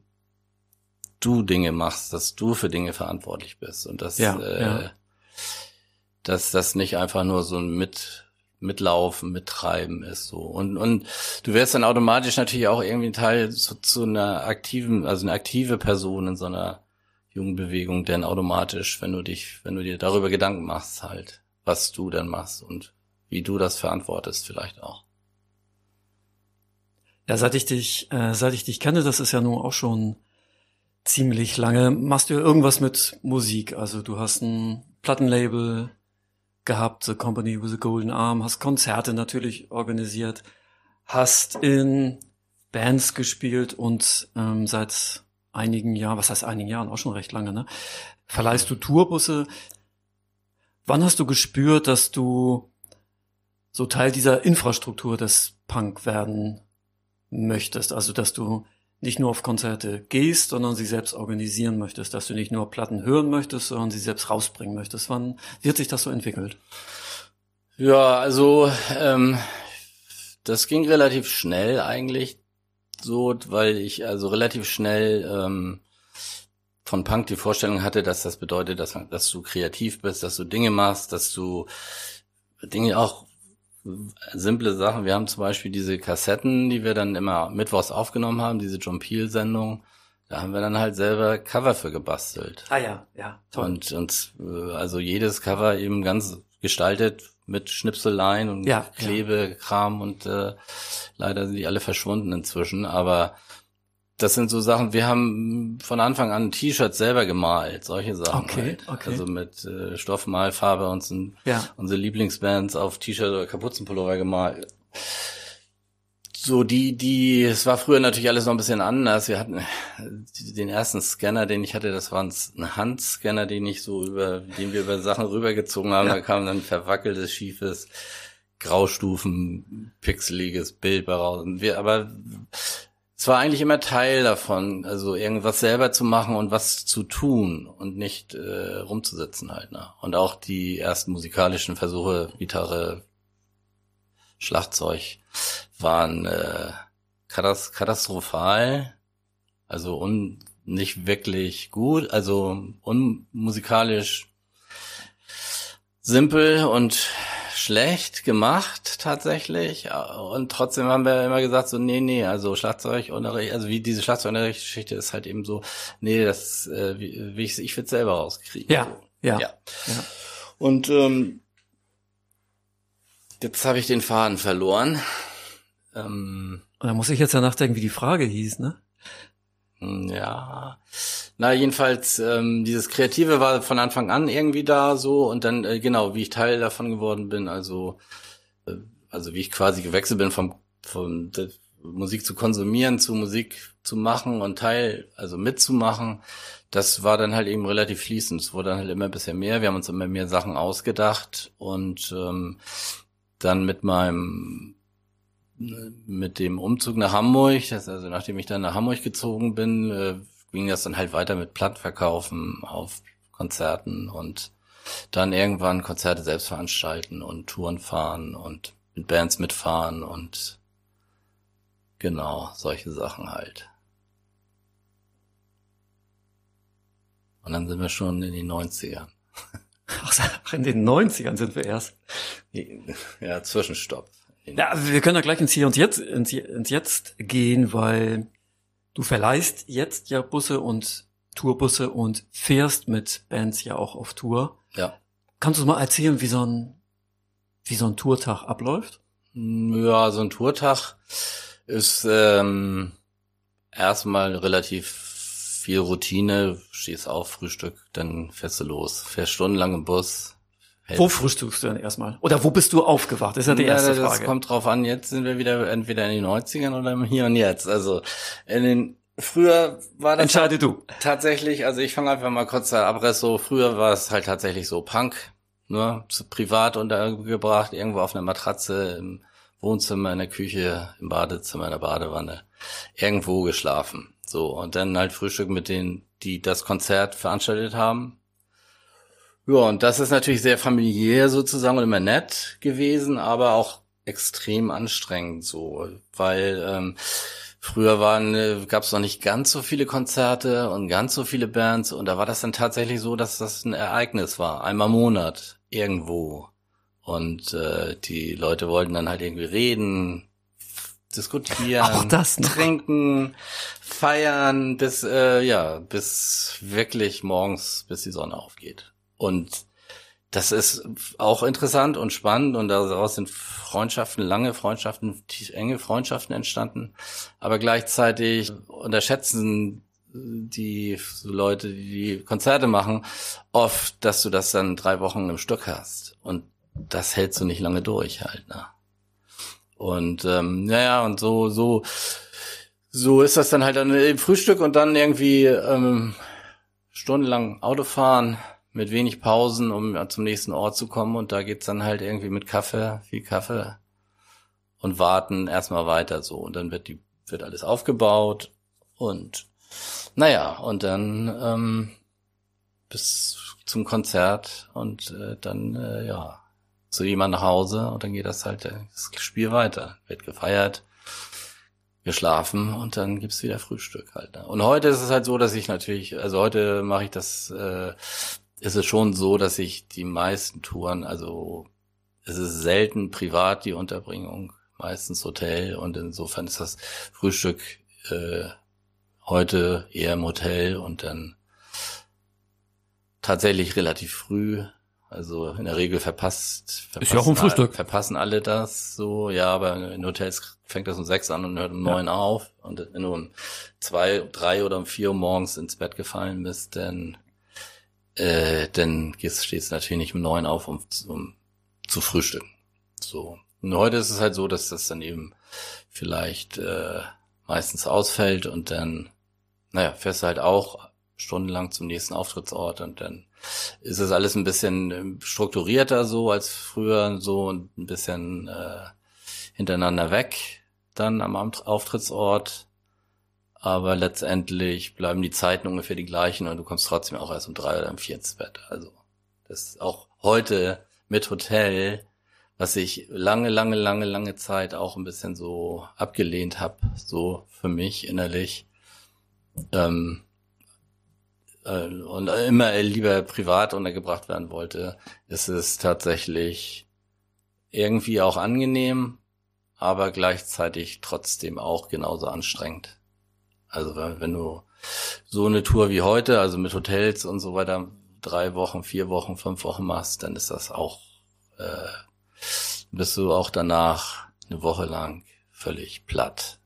du Dinge machst dass du für Dinge verantwortlich bist. Und das ja, äh, ja. dass das nicht einfach nur so ein Mit mitlaufen, mittreiben ist so. Und, und du wirst dann automatisch natürlich auch irgendwie ein Teil zu, zu einer aktiven, also eine aktive Person in so einer jungen Bewegung, denn automatisch, wenn du dich, wenn du dir darüber Gedanken machst, halt, was du dann machst und wie du das verantwortest vielleicht auch. Ja, seit ich dich, äh, seit ich dich kenne, das ist ja nun auch schon ziemlich lange, machst du irgendwas mit Musik. Also du hast ein Plattenlabel, gehabt, The Company with a Golden Arm, hast Konzerte natürlich organisiert, hast in Bands gespielt und ähm, seit einigen Jahren, was heißt einigen Jahren, auch schon recht lange, ne? Verleihst du Tourbusse. Wann hast du gespürt, dass du so Teil dieser Infrastruktur des Punk werden möchtest? Also, dass du nicht nur auf Konzerte gehst, sondern sie selbst organisieren möchtest, dass du nicht nur Platten hören möchtest, sondern sie selbst rausbringen möchtest. Wann wird sich das so entwickelt? Ja, also ähm, das ging relativ schnell eigentlich so, weil ich also relativ schnell ähm, von Punk die Vorstellung hatte, dass das bedeutet, dass, dass du kreativ bist, dass du Dinge machst, dass du Dinge auch simple Sachen. Wir haben zum Beispiel diese Kassetten, die wir dann immer mittwochs aufgenommen haben, diese John Peel-Sendung. Da haben wir dann halt selber Cover für gebastelt. Ah ja, ja, toll. Und, und äh, also jedes Cover eben ganz gestaltet mit Schnipseleien und ja, Klebekram ja. und äh, leider sind die alle verschwunden inzwischen. Aber das sind so Sachen, wir haben von Anfang an T-Shirts selber gemalt, solche Sachen. Okay, halt. okay. Also mit äh, Stoffmalfarbe und sind ja. unsere Lieblingsbands auf T-Shirt oder Kapuzenpullover gemalt. So, die, die, es war früher natürlich alles noch ein bisschen anders. Wir hatten den ersten Scanner, den ich hatte, das war ein Handscanner, den ich so über, den wir über Sachen rübergezogen haben. Ja. Da kam dann verwackeltes, schiefes, Graustufen, pixeliges Bild raus. Und wir, aber es war eigentlich immer Teil davon, also irgendwas selber zu machen und was zu tun und nicht äh, rumzusitzen halt. Ne? Und auch die ersten musikalischen Versuche, Gitarre, Schlagzeug, waren äh, katastrophal, also un nicht wirklich gut, also unmusikalisch simpel und schlecht gemacht tatsächlich. Und trotzdem haben wir immer gesagt so nee nee also Schlagzeugunterricht also wie diese Schlagzeugunterrichtsgeschichte ist halt eben so nee das äh, wie, wie ich ich will selber rauskriegen. Ja, so. ja ja. ja. Und ähm, jetzt habe ich den Faden verloren. Ähm, und da muss ich jetzt ja nachdenken wie die Frage hieß ne ja, na jedenfalls ähm, dieses Kreative war von Anfang an irgendwie da so und dann äh, genau wie ich Teil davon geworden bin, also äh, also wie ich quasi gewechselt bin vom vom Musik zu konsumieren zu Musik zu machen und Teil also mitzumachen, das war dann halt eben relativ fließend. Es wurde dann halt immer ein bisschen mehr. Wir haben uns immer mehr Sachen ausgedacht und ähm, dann mit meinem mit dem Umzug nach Hamburg, das also nachdem ich dann nach Hamburg gezogen bin, äh, ging das dann halt weiter mit Plattverkaufen auf Konzerten und dann irgendwann Konzerte selbst veranstalten und Touren fahren und mit Bands mitfahren und genau, solche Sachen halt. Und dann sind wir schon in den 90ern. Ach, in den 90ern sind wir erst. Ja, Zwischenstopp. Ja, also wir können ja gleich ins Hier und Jetzt, ins, ins Jetzt gehen, weil du verleihst jetzt ja Busse und Tourbusse und fährst mit Bands ja auch auf Tour. Ja. Kannst du mal erzählen, wie so ein, wie so ein Tourtag abläuft? Ja, so ein Tourtag ist ähm, erstmal relativ viel Routine. Stehst auf, Frühstück, dann fährst du los. Fährst stundenlang im Bus, wo frühstückst du denn erstmal? Oder wo bist du aufgewacht? Das ist ja die erste ja, das Frage. kommt drauf an. Jetzt sind wir wieder entweder in den 90ern oder im Hier und Jetzt. Also in den Früher war das Entscheide du. tatsächlich, also ich fange einfach mal kurz der Abriss so, früher war es halt tatsächlich so Punk, ne, privat untergebracht, irgendwo auf einer Matratze im Wohnzimmer, in der Küche, im Badezimmer, in der Badewanne, irgendwo geschlafen. So, und dann halt Frühstück mit denen, die das Konzert veranstaltet haben, ja, und das ist natürlich sehr familiär sozusagen und immer nett gewesen, aber auch extrem anstrengend so, weil ähm, früher waren äh, gab es noch nicht ganz so viele Konzerte und ganz so viele Bands und da war das dann tatsächlich so, dass das ein Ereignis war, einmal im Monat irgendwo und äh, die Leute wollten dann halt irgendwie reden, diskutieren, auch das trinken, feiern bis äh, ja bis wirklich morgens, bis die Sonne aufgeht. Und das ist auch interessant und spannend und daraus sind Freundschaften, lange Freundschaften, enge Freundschaften entstanden. Aber gleichzeitig unterschätzen die Leute, die Konzerte machen, oft, dass du das dann drei Wochen im Stück hast. Und das hältst du nicht lange durch halt. Ne? Und ähm, naja, und so, so, so ist das dann halt dann im Frühstück und dann irgendwie ähm, stundenlang Autofahren mit wenig Pausen, um zum nächsten Ort zu kommen. Und da geht's dann halt irgendwie mit Kaffee, viel Kaffee und warten erstmal weiter so. Und dann wird die, wird alles aufgebaut und naja, und dann ähm, bis zum Konzert und äh, dann äh, ja zu jemand nach Hause und dann geht das halt äh, das Spiel weiter. Wird gefeiert, geschlafen und dann gibt's wieder Frühstück halt. Ne? Und heute ist es halt so, dass ich natürlich, also heute mache ich das äh, ist es schon so, dass ich die meisten Touren, also es ist selten privat die Unterbringung, meistens Hotel und insofern ist das Frühstück äh, heute eher im Hotel und dann tatsächlich relativ früh. Also in der Regel verpasst, ist ja auch ein Frühstück. verpassen alle das so, ja, aber in Hotels fängt das um sechs an und hört um neun ja. auf. Und wenn du um zwei, drei oder um vier Uhr morgens ins Bett gefallen bist, dann äh, dann steht es natürlich nicht um neun auf, um, um zu frühstücken. So. Und heute ist es halt so, dass das dann eben vielleicht äh, meistens ausfällt und dann, naja, fährst du halt auch stundenlang zum nächsten Auftrittsort und dann ist es alles ein bisschen ähm, strukturierter so als früher so und ein bisschen äh, hintereinander weg dann am Auftrittsort aber letztendlich bleiben die Zeiten ungefähr die gleichen und du kommst trotzdem auch erst um drei oder um vier ins Bett. Also das ist auch heute mit Hotel, was ich lange, lange, lange, lange Zeit auch ein bisschen so abgelehnt habe, so für mich innerlich. Ähm, äh, und immer lieber privat untergebracht werden wollte, ist es tatsächlich irgendwie auch angenehm, aber gleichzeitig trotzdem auch genauso anstrengend. Also wenn, du so eine Tour wie heute, also mit Hotels und so weiter, drei Wochen, vier Wochen, fünf Wochen machst, dann ist das auch, äh, bist du auch danach eine Woche lang völlig platt.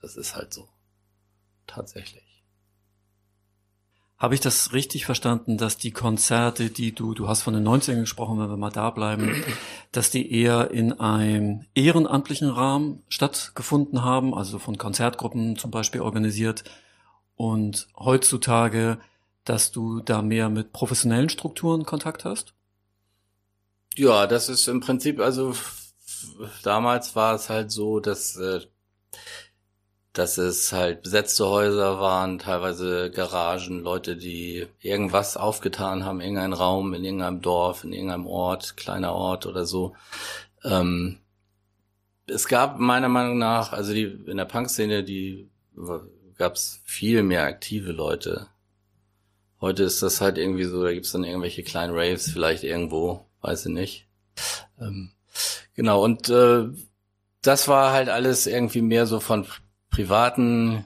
Das ist halt so. Tatsächlich. Habe ich das richtig verstanden, dass die Konzerte, die du, du hast von den 90ern gesprochen, wenn wir mal da bleiben, dass die eher in einem ehrenamtlichen Rahmen stattgefunden haben, also von Konzertgruppen zum Beispiel organisiert und heutzutage, dass du da mehr mit professionellen Strukturen Kontakt hast? Ja, das ist im Prinzip, also damals war es halt so, dass äh, dass es halt besetzte Häuser waren, teilweise Garagen, Leute, die irgendwas aufgetan haben, irgendein Raum in irgendeinem Dorf, in irgendeinem Ort, kleiner Ort oder so. Ähm, es gab meiner Meinung nach, also die in der Punk-Szene, die gab es viel mehr aktive Leute. Heute ist das halt irgendwie so, da gibt's dann irgendwelche kleinen Raves vielleicht irgendwo, weiß ich nicht. Ähm, genau, und äh, das war halt alles irgendwie mehr so von privaten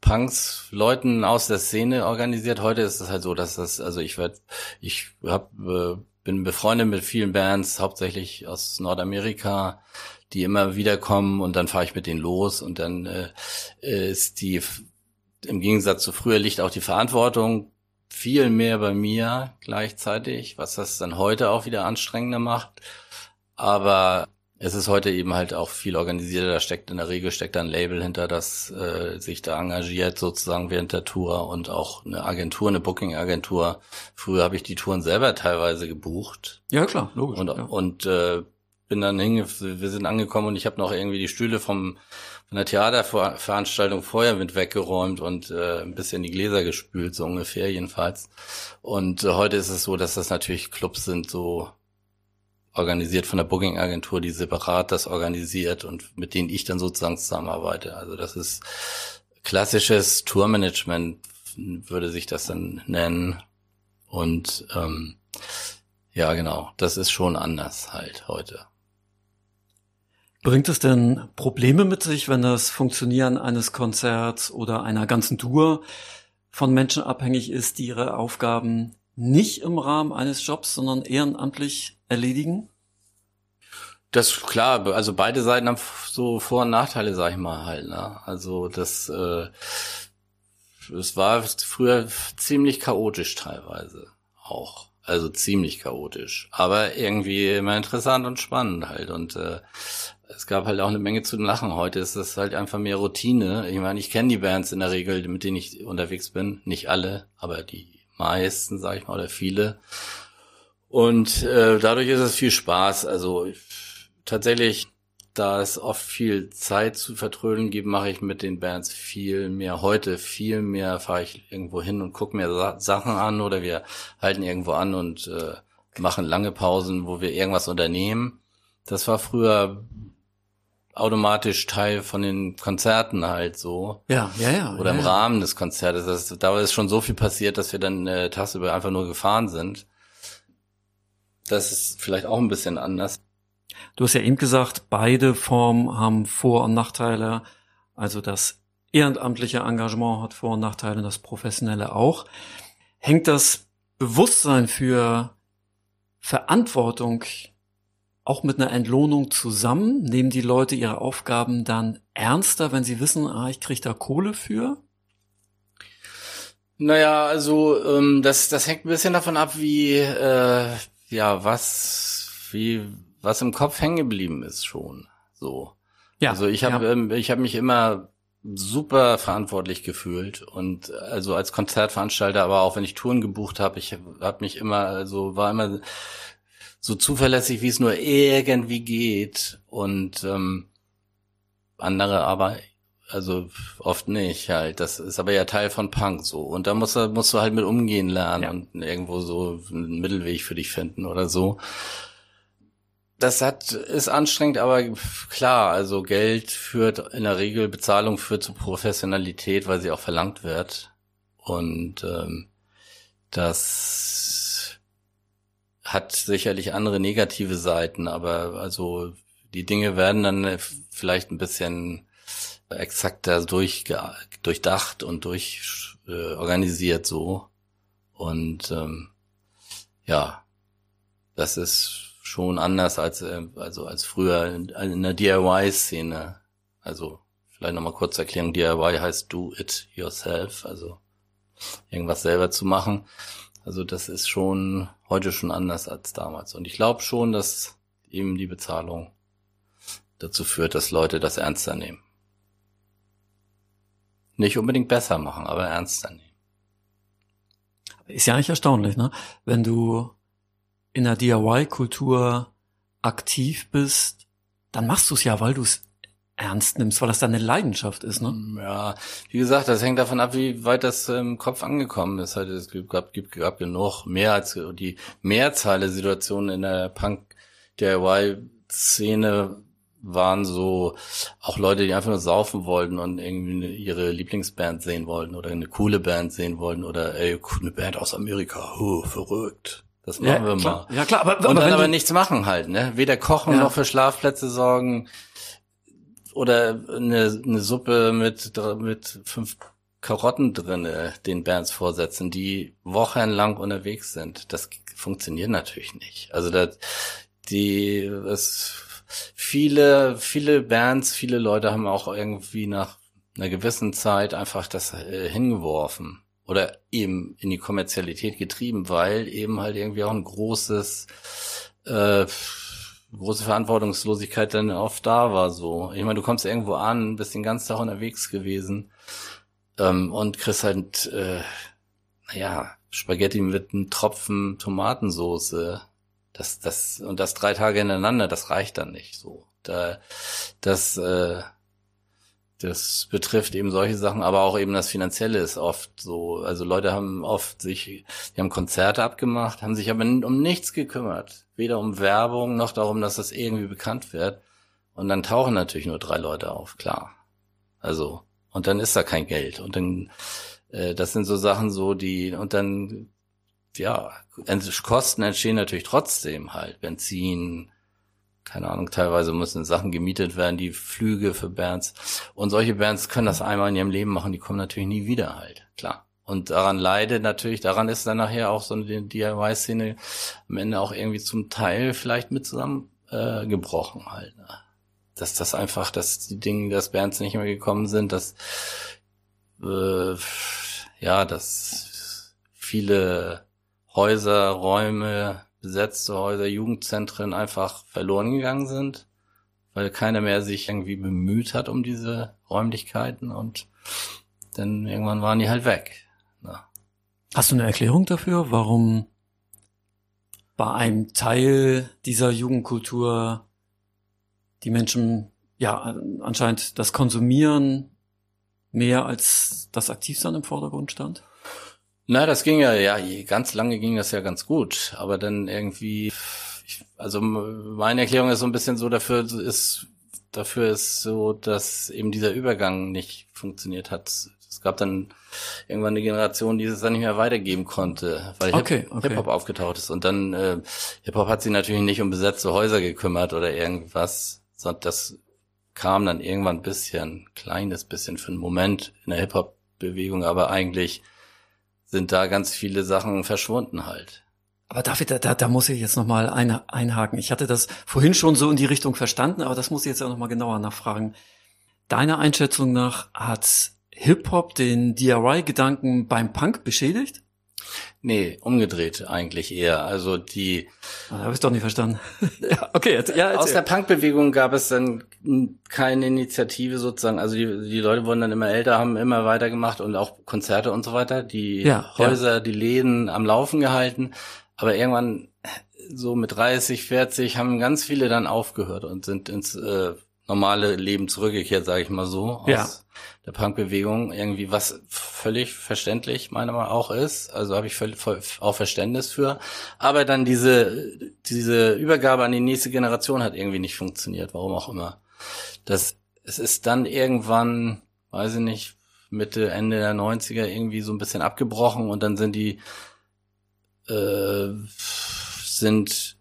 Punks, Leuten aus der Szene organisiert. Heute ist es halt so, dass das, also ich werde, ich hab, äh, bin befreundet mit vielen Bands, hauptsächlich aus Nordamerika, die immer wieder kommen und dann fahre ich mit denen los und dann äh, ist die im Gegensatz zu früher liegt auch die Verantwortung viel mehr bei mir gleichzeitig, was das dann heute auch wieder anstrengender macht. Aber es ist heute eben halt auch viel organisierter. Da steckt in der Regel steckt da ein Label hinter, das äh, sich da engagiert sozusagen während der Tour und auch eine Agentur, eine Booking-Agentur. Früher habe ich die Touren selber teilweise gebucht. Ja klar, logisch. Und, ja. und äh, bin dann hinge, wir sind angekommen und ich habe noch irgendwie die Stühle vom von der Theaterveranstaltung vorher mit weggeräumt und äh, ein bisschen die Gläser gespült, so ungefähr jedenfalls. Und äh, heute ist es so, dass das natürlich Clubs sind, so organisiert von der Booking-Agentur, die separat das organisiert und mit denen ich dann sozusagen zusammenarbeite. Also das ist klassisches Tourmanagement, würde sich das dann nennen. Und ähm, ja, genau, das ist schon anders halt heute. Bringt es denn Probleme mit sich, wenn das Funktionieren eines Konzerts oder einer ganzen Tour von Menschen abhängig ist, die ihre Aufgaben nicht im Rahmen eines Jobs, sondern ehrenamtlich erledigen? Das klar, also beide Seiten haben so Vor- und Nachteile, sag ich mal halt. Ne? Also das, äh, es war früher ziemlich chaotisch teilweise auch. Also ziemlich chaotisch, aber irgendwie immer interessant und spannend halt. Und äh, es gab halt auch eine Menge zu lachen. Heute ist das halt einfach mehr Routine. Ich meine, ich kenne die Bands in der Regel, mit denen ich unterwegs bin. Nicht alle, aber die meisten, sag ich mal, oder viele. Und äh, dadurch ist es viel Spaß. Also tatsächlich, da es oft viel Zeit zu vertrödeln gibt, mache ich mit den Bands viel mehr. Heute viel mehr fahre ich irgendwo hin und gucke mir Sa Sachen an oder wir halten irgendwo an und äh, machen lange Pausen, wo wir irgendwas unternehmen. Das war früher automatisch Teil von den Konzerten halt so. Ja, ja, ja. Oder ja, im ja. Rahmen des Konzertes. Das, da ist schon so viel passiert, dass wir dann äh, tagsüber einfach nur gefahren sind. Das ist vielleicht auch ein bisschen anders. Du hast ja eben gesagt, beide Formen haben Vor- und Nachteile. Also das ehrenamtliche Engagement hat Vor- und Nachteile, das professionelle auch. Hängt das Bewusstsein für Verantwortung auch mit einer Entlohnung zusammen? Nehmen die Leute ihre Aufgaben dann ernster, wenn sie wissen, ah, ich kriege da Kohle für? Naja, also ähm, das, das hängt ein bisschen davon ab, wie äh, ja was wie was im Kopf hängen geblieben ist schon. So. Ja, Also ich habe ja. ähm, ich habe mich immer super verantwortlich gefühlt und also als Konzertveranstalter, aber auch wenn ich Touren gebucht habe, ich habe mich immer also war immer so zuverlässig, wie es nur irgendwie geht und ähm, andere aber also oft nicht halt. Das ist aber ja Teil von Punk so. Und da musst du, musst du halt mit umgehen lernen Ja. und irgendwo so einen Mittelweg für dich finden oder so. Das hat, ist anstrengend, aber klar, also Geld führt in der Regel, Bezahlung führt zu Professionalität, weil sie auch verlangt wird. Und ähm, das hat sicherlich andere negative Seiten, aber also die Dinge werden dann vielleicht ein bisschen exakter durchge durchdacht und durch äh, organisiert so. Und ähm, ja, das ist schon anders als äh, also als früher in, in der DIY-Szene. Also vielleicht nochmal kurz Erklärung, DIY heißt do it yourself, also irgendwas selber zu machen. Also das ist schon heute schon anders als damals. Und ich glaube schon, dass eben die Bezahlung dazu führt, dass Leute das ernster nehmen. Nicht unbedingt besser machen, aber ernster nehmen. Ist ja eigentlich erstaunlich, ne? Wenn du in der DIY-Kultur aktiv bist, dann machst du es ja, weil du es ernst nimmst, weil das deine Leidenschaft ist, ne? Ja, wie gesagt, das hängt davon ab, wie weit das im Kopf angekommen ist. Halt, es gab, gibt, gab genug mehr als die Mehrzahl der Situationen in der Punk-DIY-Szene waren so auch Leute, die einfach nur saufen wollten und irgendwie ihre Lieblingsband sehen wollten oder eine coole Band sehen wollten oder ey, eine Band aus Amerika, oh, verrückt. Das machen ja, wir klar. mal. Ja klar, aber, und aber dann aber nichts machen halt, ne? Weder kochen Ja. noch für Schlafplätze sorgen oder eine, eine Suppe mit mit fünf Karotten drinne den Bands vorsetzen, die wochenlang unterwegs sind. Das funktioniert natürlich nicht. Also das, die, es, viele, viele Bands, viele Leute haben auch irgendwie nach einer gewissen Zeit einfach das äh, hingeworfen oder eben in die Kommerzialität getrieben, weil eben halt irgendwie auch ein großes, äh, große Verantwortungslosigkeit dann oft da war so. Ich meine, du kommst irgendwo an, bist den ganzen Tag unterwegs gewesen ähm, und kriegst halt, äh, naja, Spaghetti mit einem Tropfen Tomatensoße. Das, das, und das drei Tage hintereinander, das reicht dann nicht so. Da, das, äh, das betrifft eben solche Sachen, aber auch eben das Finanzielle ist oft so. Also Leute haben oft sich, die haben Konzerte abgemacht, haben sich aber um nichts gekümmert. Weder um Werbung noch darum, dass das irgendwie bekannt wird. Und dann tauchen natürlich nur drei Leute auf, klar. Also, und dann ist da kein Geld. Und dann, äh, das sind so Sachen so, die, und dann, ja, Kosten entstehen natürlich trotzdem halt. Benzin, keine Ahnung, teilweise müssen Sachen gemietet werden, die Flüge für Bands. Und solche Bands können das einmal in ihrem Leben machen, die kommen natürlich nie wieder halt, klar. Und daran leidet natürlich, daran ist dann nachher auch so eine DIY-Szene am Ende auch irgendwie zum Teil vielleicht mit zusammen äh, halt. Ne? Dass das einfach, dass die Dinge, dass Bands nicht mehr gekommen sind, dass äh, ja, dass viele Häuser, Räume, besetzte Häuser, Jugendzentren einfach verloren gegangen sind, weil keiner mehr sich irgendwie bemüht hat um diese Räumlichkeiten und dann irgendwann waren die halt weg. Na. Hast du eine Erklärung dafür, warum bei einem Teil dieser Jugendkultur die Menschen ja anscheinend das Konsumieren mehr als das Aktivsein im Vordergrund stand? Na, das ging ja, ja, ganz lange ging das ja ganz gut, aber dann irgendwie, ich, also meine Erklärung ist so ein bisschen so, dafür ist, dafür ist so, dass eben dieser Übergang nicht funktioniert hat. Es gab dann irgendwann eine Generation, die es dann nicht mehr weitergeben konnte, weil Okay, Hip- okay. Hip-Hop aufgetaucht ist. Und dann, äh, Hip-Hop hat sich natürlich nicht um besetzte Häuser gekümmert oder irgendwas, sondern das kam dann irgendwann ein bisschen, kleines bisschen für einen Moment in der Hip-Hop-Bewegung, aber eigentlich sind da ganz viele Sachen verschwunden halt. Aber David, da, da, da muss ich jetzt nochmal ein, einhaken. Ich hatte das vorhin schon so in die Richtung verstanden, aber das muss ich jetzt auch nochmal genauer nachfragen. Deiner Einschätzung nach hat Hip-Hop den DIY-Gedanken beim Punk beschädigt? Nee, umgedreht eigentlich eher. Also die Ah, Da habe ich doch nicht verstanden. <laughs> ja, okay, jetzt, ja, aus erzähl. der Punkbewegung gab es dann keine Initiative sozusagen. Also die, die Leute wurden dann immer älter, haben immer weitergemacht und auch Konzerte und so weiter. Die Ja, Häuser, die Läden am Laufen gehalten. Aber irgendwann so mit 30, 40 haben ganz viele dann aufgehört und sind ins äh, normale Leben zurückgekehrt, sage ich mal so, aus Ja. Der Punkbewegung. Irgendwie was völlig verständlich meiner Meinung nach auch ist. Also habe ich völlig, auch Verständnis für. Aber dann diese, diese Übergabe an die nächste Generation hat irgendwie nicht funktioniert, warum auch immer. Das, es ist dann irgendwann, weiß ich nicht, Mitte, Ende der 90er irgendwie so ein bisschen abgebrochen und dann sind die äh, sind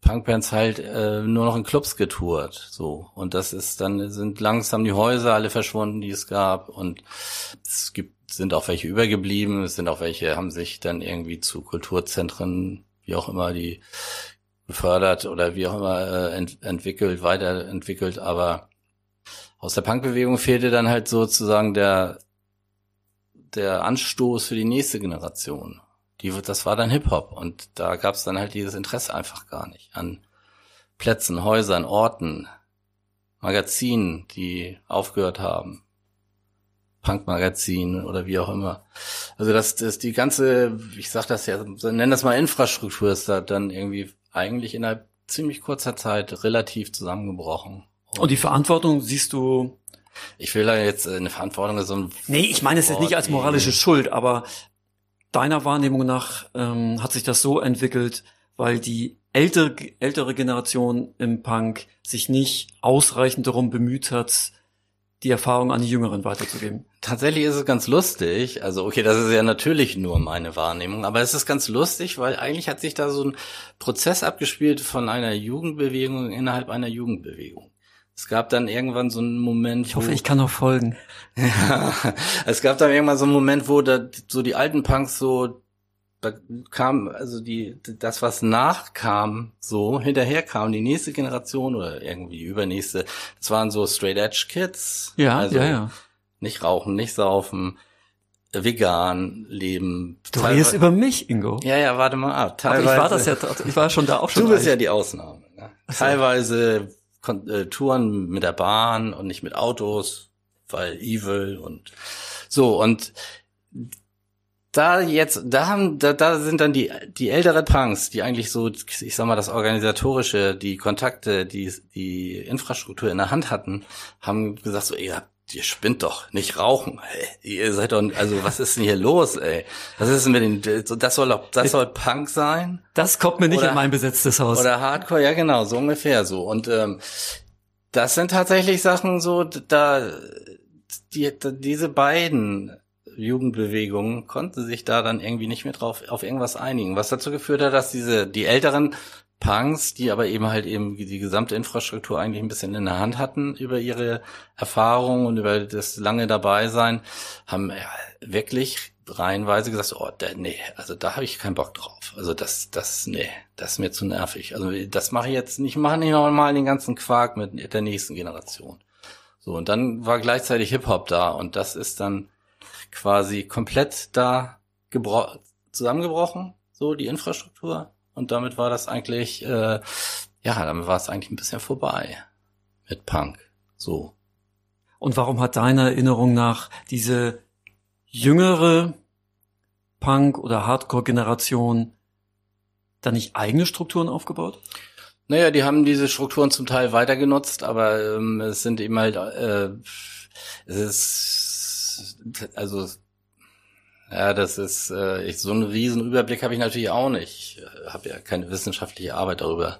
Punkbands halt äh, nur noch in Clubs getourt, so. Und das ist dann sind langsam die Häuser alle verschwunden, die es gab. Und es gibt sind auch welche übergeblieben, es sind auch welche haben sich dann irgendwie zu Kulturzentren, wie auch immer die gefördert oder wie auch immer äh, ent entwickelt, weiterentwickelt, aber aus der Punkbewegung fehlte dann halt sozusagen der der Anstoß für die nächste Generation. Die, das war dann Hip-Hop und da gab es dann halt dieses Interesse einfach gar nicht an Plätzen, Häusern, Orten, Magazinen, die aufgehört haben. Punk-Magazin oder wie auch immer. Also das, das die ganze, ich sag das ja, nenn das mal Infrastruktur, ist da dann irgendwie eigentlich innerhalb ziemlich kurzer Zeit relativ zusammengebrochen. Und, und die Verantwortung siehst du ich will da jetzt äh, eine Verantwortung so ein Nee, ich meine es jetzt nicht als moralische Schuld, aber deiner Wahrnehmung nach ähm, hat sich das so entwickelt, weil die ältere, ältere Generation im Punk sich nicht ausreichend darum bemüht hat, die Erfahrung an die Jüngeren weiterzugeben. Tatsächlich ist es ganz lustig. Also okay, das ist ja natürlich nur meine Wahrnehmung, aber es ist ganz lustig, weil eigentlich hat sich da so ein Prozess abgespielt von einer Jugendbewegung innerhalb einer Jugendbewegung. Es gab dann irgendwann so einen Moment. Ich hoffe, wo, ich kann noch folgen. <laughs> ja, es gab dann irgendwann so einen Moment, wo da so die alten Punks so da kam also die das was nachkam so hinterher kam die nächste Generation oder irgendwie übernächste das waren so straight edge Kids ja also ja ja nicht rauchen nicht saufen vegan leben du redest über mich Ingo ja ja warte mal ab teilweise, ich war das ja ich war schon da auch schon du bist alt. ja die Ausnahme ne? teilweise Touren mit der Bahn und nicht mit Autos, weil Evil und so. Und da jetzt, da haben, da, da sind dann die, die älteren Punks, die eigentlich so, ich sag mal, das Organisatorische, die Kontakte, die, die Infrastruktur in der Hand hatten, haben gesagt so, ey, ihr spinnt doch, nicht rauchen. Ey, ihr seid doch, also was ist denn hier los, ey? Was ist denn mit den, das soll, das soll Punk sein? Das kommt mir nicht oder, in mein besetztes Haus. Oder Hardcore, ja genau, so ungefähr so. Und ähm, das sind tatsächlich Sachen so, da, die, diese beiden Jugendbewegungen konnten sich da dann irgendwie nicht mehr drauf auf irgendwas einigen, was dazu geführt hat, dass diese die älteren Punks, die aber eben halt eben die gesamte Infrastruktur eigentlich ein bisschen in der Hand hatten über ihre Erfahrungen und über das lange dabei sein, haben wirklich reihenweise gesagt, oh, da, nee, also da habe ich keinen Bock drauf. Also das, das, nee, das ist mir zu nervig. Also das mache ich jetzt nicht, mache nicht nochmal den ganzen Quark mit der nächsten Generation. So, und dann war gleichzeitig Hip-Hop da und das ist dann quasi komplett da zusammengebrochen, so die Infrastruktur. Und damit war das eigentlich, äh, ja, damit war es eigentlich ein bisschen vorbei mit Punk. So. Und warum hat deiner Erinnerung nach diese jüngere Punk- oder Hardcore-Generation da nicht eigene Strukturen aufgebaut? Naja, die haben diese Strukturen zum Teil weiter genutzt, aber ähm, es sind eben halt, äh, es ist also ja, das ist äh, ich, so einen riesen Überblick habe ich natürlich auch nicht. Ich äh, habe ja keine wissenschaftliche Arbeit darüber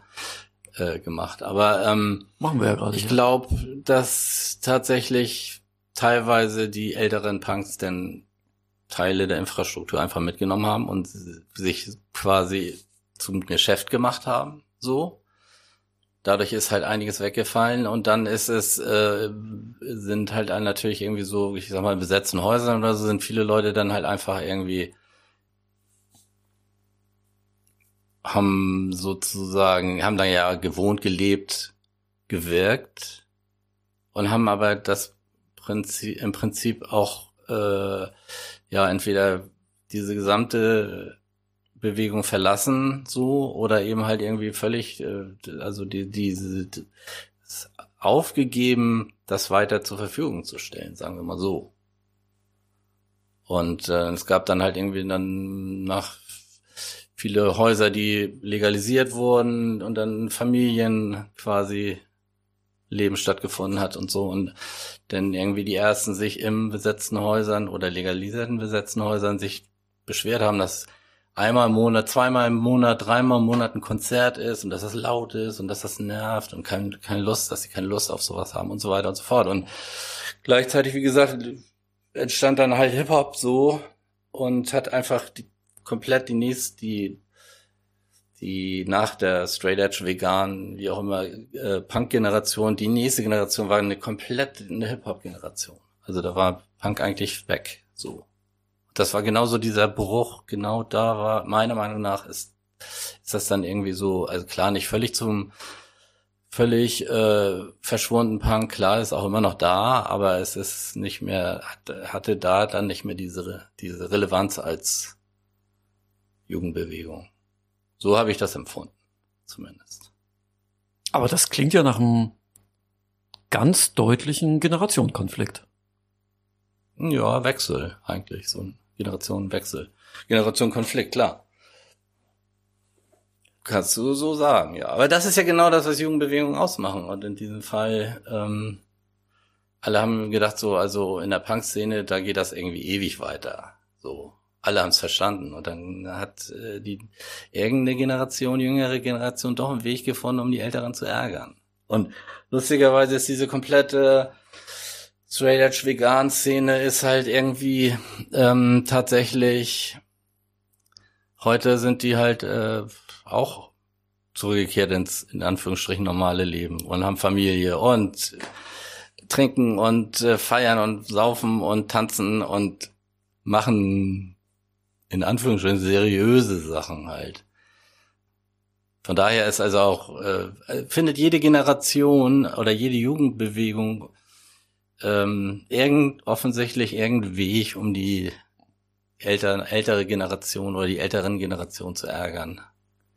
äh, gemacht, aber ähm, machen wir ja gerade. Ich glaube, dass tatsächlich teilweise die älteren Punks denn Teile der Infrastruktur einfach mitgenommen haben und sich quasi zum Geschäft gemacht haben, so dadurch ist halt einiges weggefallen und dann ist es, äh, sind halt natürlich irgendwie so, ich sag mal, besetzten Häusern oder so, sind viele Leute dann halt einfach irgendwie haben sozusagen, haben da ja gewohnt, gelebt, gewirkt und haben aber das Prinzip, im Prinzip auch, äh, ja, entweder diese gesamte Bewegung verlassen, so, oder eben halt irgendwie völlig, äh, also die, diese, die, aufgegeben, das weiter zur Verfügung zu stellen, sagen wir mal so. Und äh, es gab dann halt irgendwie dann nach viele Häuser, die legalisiert wurden und dann Familien quasi Leben stattgefunden hat und so und dann irgendwie die ersten sich im besetzten Häusern oder legalisierten besetzten Häusern sich beschwert haben, dass einmal im Monat, zweimal im Monat, dreimal im Monat ein Konzert ist und dass das laut ist und dass das nervt und kein, keine Lust, dass sie keine Lust auf sowas haben und so weiter und so fort. Und gleichzeitig, wie gesagt, entstand dann halt Hip-Hop so und hat einfach die, komplett die nächste, die, die nach der Straight Edge Vegan, wie auch immer, äh, Punk-Generation, die nächste Generation war eine komplett eine Hip-Hop-Generation. Also da war Punk eigentlich weg, so. Das war genauso dieser Bruch, genau da war, meiner Meinung nach, ist, ist das dann irgendwie so, also klar, nicht völlig zum, völlig äh, verschwunden Punk, klar, ist auch immer noch da, aber es ist nicht mehr, hatte da dann nicht mehr diese, diese Relevanz als Jugendbewegung. So habe ich das empfunden, zumindest. Aber das klingt ja nach einem ganz deutlichen Generationenkonflikt. Ja, Wechsel eigentlich, so ein Generationenwechsel. Generationenkonflikt, klar. Kannst du so sagen, ja. Aber das ist ja genau das, was Jugendbewegungen ausmachen. Und in diesem Fall, ähm, alle haben gedacht, so, also in der Punk-Szene, da geht das irgendwie ewig weiter. So, alle haben es verstanden. Und dann hat äh, die irgendeine Generation, jüngere Generation, doch einen Weg gefunden, um die Älteren zu ärgern. Und lustigerweise ist diese komplette Straight Edge Vegan Szene ist halt irgendwie ähm, tatsächlich heute sind die halt äh, auch zurückgekehrt ins in Anführungsstrichen normale Leben und haben Familie und trinken und äh, feiern und saufen und tanzen und machen in Anführungsstrichen seriöse Sachen halt. Von daher ist also auch, äh, findet jede Generation oder jede Jugendbewegung ähm, irgend, offensichtlich irgendein Weg, um die älteren, ältere Generation oder die älteren Generationen zu ärgern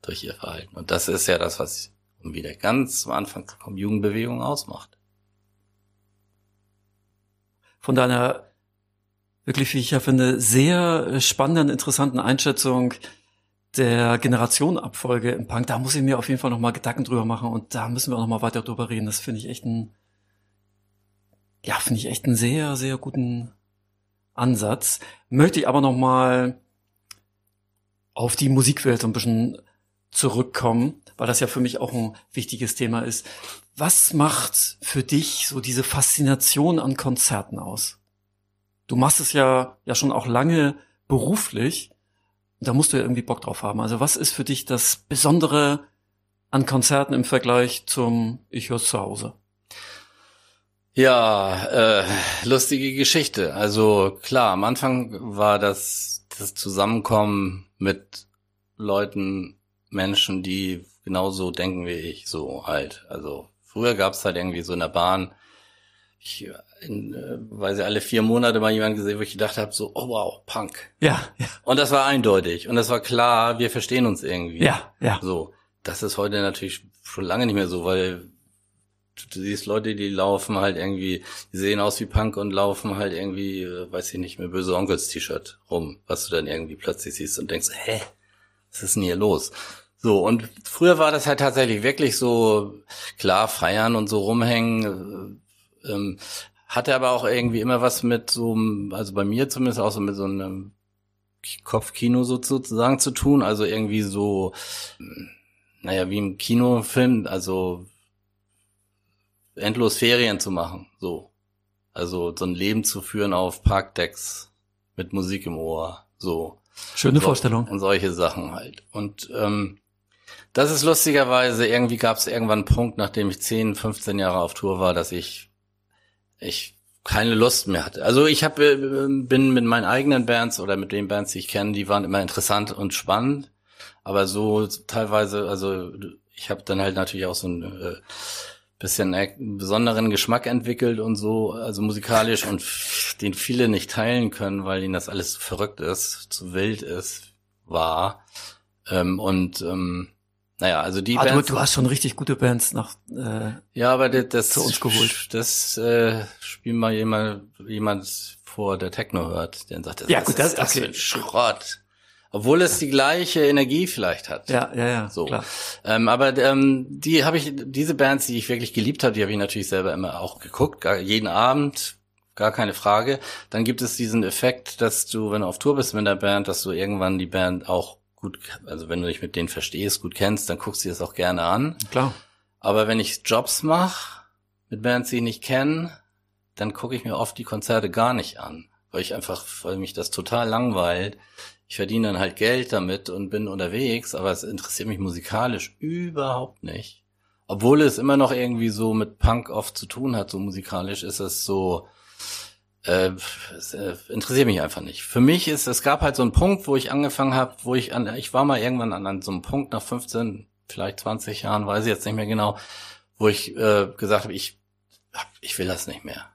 durch ihr Verhalten. Und das ist ja das, was um wieder ganz am Anfang zu kommen, Jugendbewegung ausmacht. Von deiner wirklich, wie ich ja finde, sehr spannenden, interessanten Einschätzung der Generationenabfolge im Punk, da muss ich mir auf jeden Fall nochmal Gedanken drüber machen und da müssen wir auch nochmal weiter drüber reden. Das finde ich echt ein, ja, finde ich echt einen sehr, sehr guten Ansatz. Möchte ich aber nochmal auf die Musikwelt ein bisschen zurückkommen, weil das ja für mich auch ein wichtiges Thema ist. Was macht für dich so diese Faszination an Konzerten aus? Du machst es ja, ja schon auch lange beruflich. Da musst du ja irgendwie Bock drauf haben. Also was ist für dich das Besondere an Konzerten im Vergleich zum Ich hör's zu Hause? Ja, äh, lustige Geschichte. Also klar, am Anfang war das das Zusammenkommen mit Leuten, Menschen, die genauso denken wie ich, so halt. Also früher gab's halt irgendwie so in der Bahn, ich in, äh, weil sie alle vier Monate mal jemanden gesehen, wo ich gedacht habe, so, oh wow, Punk. Ja, ja. Und das war eindeutig. Und das war klar, wir verstehen uns irgendwie. Ja, ja. So. Das ist heute natürlich schon lange nicht mehr so, weil du siehst Leute, die laufen halt irgendwie, die sehen aus wie Punk und laufen halt irgendwie, äh, weiß ich nicht, mehr böse Onkels T-Shirt rum, was du dann irgendwie plötzlich siehst und denkst, hä, was ist denn hier los? So, und früher war das halt tatsächlich wirklich so, klar, feiern und so rumhängen, äh, ähm, hatte aber auch irgendwie immer was mit so, also bei mir zumindest auch so mit so einem Kopfkino sozusagen zu tun, also irgendwie so, naja, wie im Kinofilm, also endlos Ferien zu machen, so. Also so ein Leben zu führen auf Parkdecks mit Musik im Ohr, so. Schöne so, Vorstellung. Und solche Sachen halt. Und ähm, das ist lustigerweise, irgendwie gab es irgendwann einen Punkt, nachdem ich 10, 15 Jahre auf Tour war, dass ich ich keine Lust mehr hatte. Also ich hab, äh, bin mit meinen eigenen Bands oder mit den Bands, die ich kenne, die waren immer interessant und spannend, aber so teilweise, also ich habe dann halt natürlich auch so ein äh, bisschen einen besonderen Geschmack entwickelt und so, also musikalisch und den viele nicht teilen können, weil ihnen das alles zu verrückt ist, zu wild ist, war. Ähm, und ähm, naja, also die ah, Bands. Du, du hast schon richtig gute Bands nach äh, ja, aber das, das zu uns geholt. Das äh, spielt mal jemand, jemand vor, der Techno hört, der sagt, das, ja, gut, das, ist das okay. für ein Schrott. Obwohl es die gleiche Energie vielleicht hat. Ja, ja, ja. So. Klar. Ähm, aber ähm, die habe ich, diese Bands, die ich wirklich geliebt habe, die habe ich natürlich selber immer auch geguckt, gar, jeden Abend, gar keine Frage. Dann gibt es diesen Effekt, dass du, wenn du auf Tour bist mit der Band, dass du irgendwann die Band auch gut, also wenn du dich mit denen verstehst, gut kennst, dann guckst du dir das auch gerne an. Klar. Aber wenn ich Jobs mache mit Bands, die ich nicht kenne, dann gucke ich mir oft die Konzerte gar nicht an weil ich einfach, weil mich das total langweilt. Ich verdiene dann halt Geld damit und bin unterwegs, aber es interessiert mich musikalisch überhaupt nicht. Obwohl es immer noch irgendwie so mit Punk oft zu tun hat, so musikalisch ist es so, äh, es, äh, interessiert mich einfach nicht. Für mich ist, es gab halt so einen Punkt, wo ich angefangen habe, wo ich an, ich war mal irgendwann an, an so einem Punkt nach 15, vielleicht 20 Jahren, weiß ich jetzt nicht mehr genau, wo ich äh, gesagt habe, ich, ich will das nicht mehr.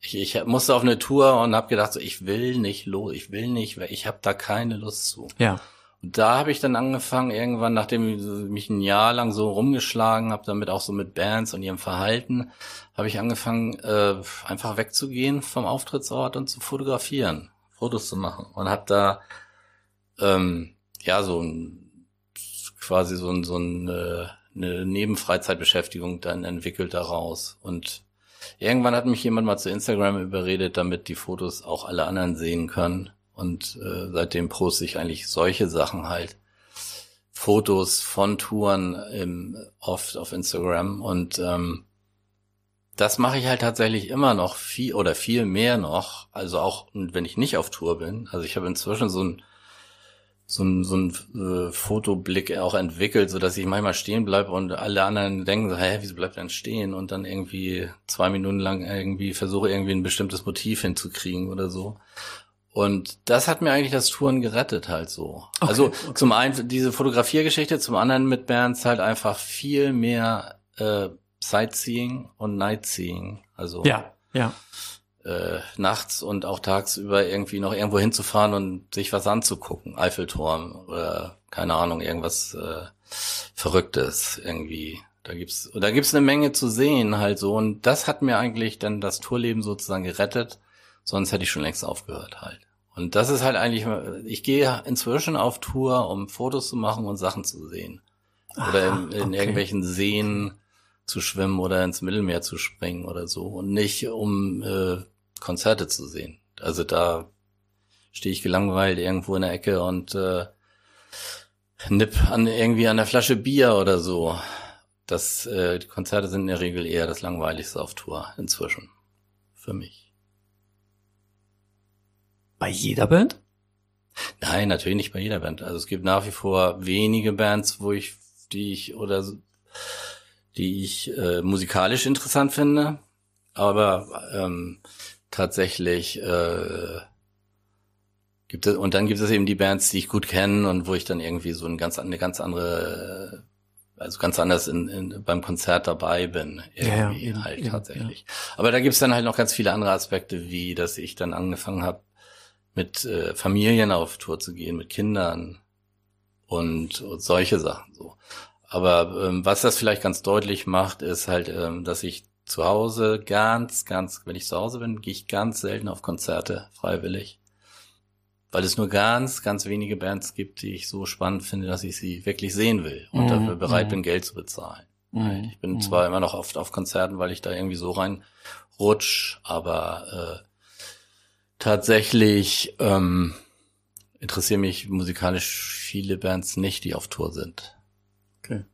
Ich, ich musste auf eine Tour und habe gedacht, so, ich will nicht los, ich will nicht, weil ich habe da keine Lust zu. Ja. Und da habe ich dann angefangen, irgendwann, nachdem ich mich ein Jahr lang so rumgeschlagen habe, damit auch so mit Bands und ihrem Verhalten, habe ich angefangen, äh, einfach wegzugehen vom Auftrittsort und zu fotografieren, Fotos zu machen. Und habe da ähm, ja so ein quasi so ein, so ein, äh, eine Nebenfreizeitbeschäftigung dann entwickelt daraus. Und irgendwann hat mich jemand mal zu Instagram überredet, damit die Fotos auch alle anderen sehen können. Und äh, seitdem poste ich eigentlich solche Sachen halt. Fotos von Touren im, oft auf Instagram und ähm, das mache ich halt tatsächlich immer noch viel oder viel mehr noch. Also auch wenn ich nicht auf Tour bin. Also ich habe inzwischen so ein so ein, so ein äh, Fotoblick auch entwickelt, so dass ich manchmal stehen bleibe und alle anderen denken so, hä, wieso bleibt denn stehen? Und dann irgendwie zwei Minuten lang irgendwie versuche irgendwie ein bestimmtes Motiv hinzukriegen oder so. Und das hat mir eigentlich das Touren gerettet halt so. Okay, also okay. zum einen diese Fotografiergeschichte, zum anderen mit Bands halt einfach viel mehr äh, Sightseeing und Nightseeing. Also ja, ja. Äh, nachts und auch tagsüber irgendwie noch irgendwo hinzufahren und sich was anzugucken. Eiffelturm oder keine Ahnung, irgendwas äh, Verrücktes irgendwie. Da gibt's, da gibt's eine Menge zu sehen halt so. Und das hat mir eigentlich dann das Tourleben sozusagen gerettet. Sonst hätte ich schon längst aufgehört halt. Und das ist halt eigentlich, ich gehe inzwischen auf Tour, um Fotos zu machen und Sachen zu sehen. Oder in, in okay. irgendwelchen Seen zu schwimmen oder ins Mittelmeer zu springen oder so. Und nicht um äh, Konzerte zu sehen. Also da stehe ich gelangweilt irgendwo in der Ecke und äh, nipp an irgendwie an der Flasche Bier oder so. Das äh, die Konzerte sind in der Regel eher das langweiligste auf Tour inzwischen für mich. Bei jeder Band? Nein, natürlich nicht bei jeder Band. Also es gibt nach wie vor wenige Bands, wo ich die ich oder die ich äh, musikalisch interessant finde, aber ähm, tatsächlich äh, gibt es und dann gibt es eben die Bands, die ich gut kenne und wo ich dann irgendwie so ein ganz eine ganz andere also ganz anders in, in, beim Konzert dabei bin, irgendwie ja, ja, halt eben, tatsächlich. Ja. Aber da gibt's dann halt noch ganz viele andere Aspekte, wie dass ich dann angefangen habe, mit äh, Familien auf Tour zu gehen, mit Kindern und, und solche Sachen so. Aber ähm, was das vielleicht ganz deutlich macht, ist halt, ähm, dass ich zu Hause ganz, ganz, wenn ich zu Hause bin, gehe ich ganz selten auf Konzerte freiwillig. Weil es nur ganz, ganz wenige Bands gibt, die ich so spannend finde, dass ich sie wirklich sehen will und mhm. dafür bereit mhm. bin, Geld zu bezahlen. Mhm. Ich bin mhm. zwar immer noch oft auf Konzerten, weil ich da irgendwie so rein rutsch, aber äh, tatsächlich ähm, interessieren mich musikalisch viele Bands nicht, die auf Tour sind. Okay.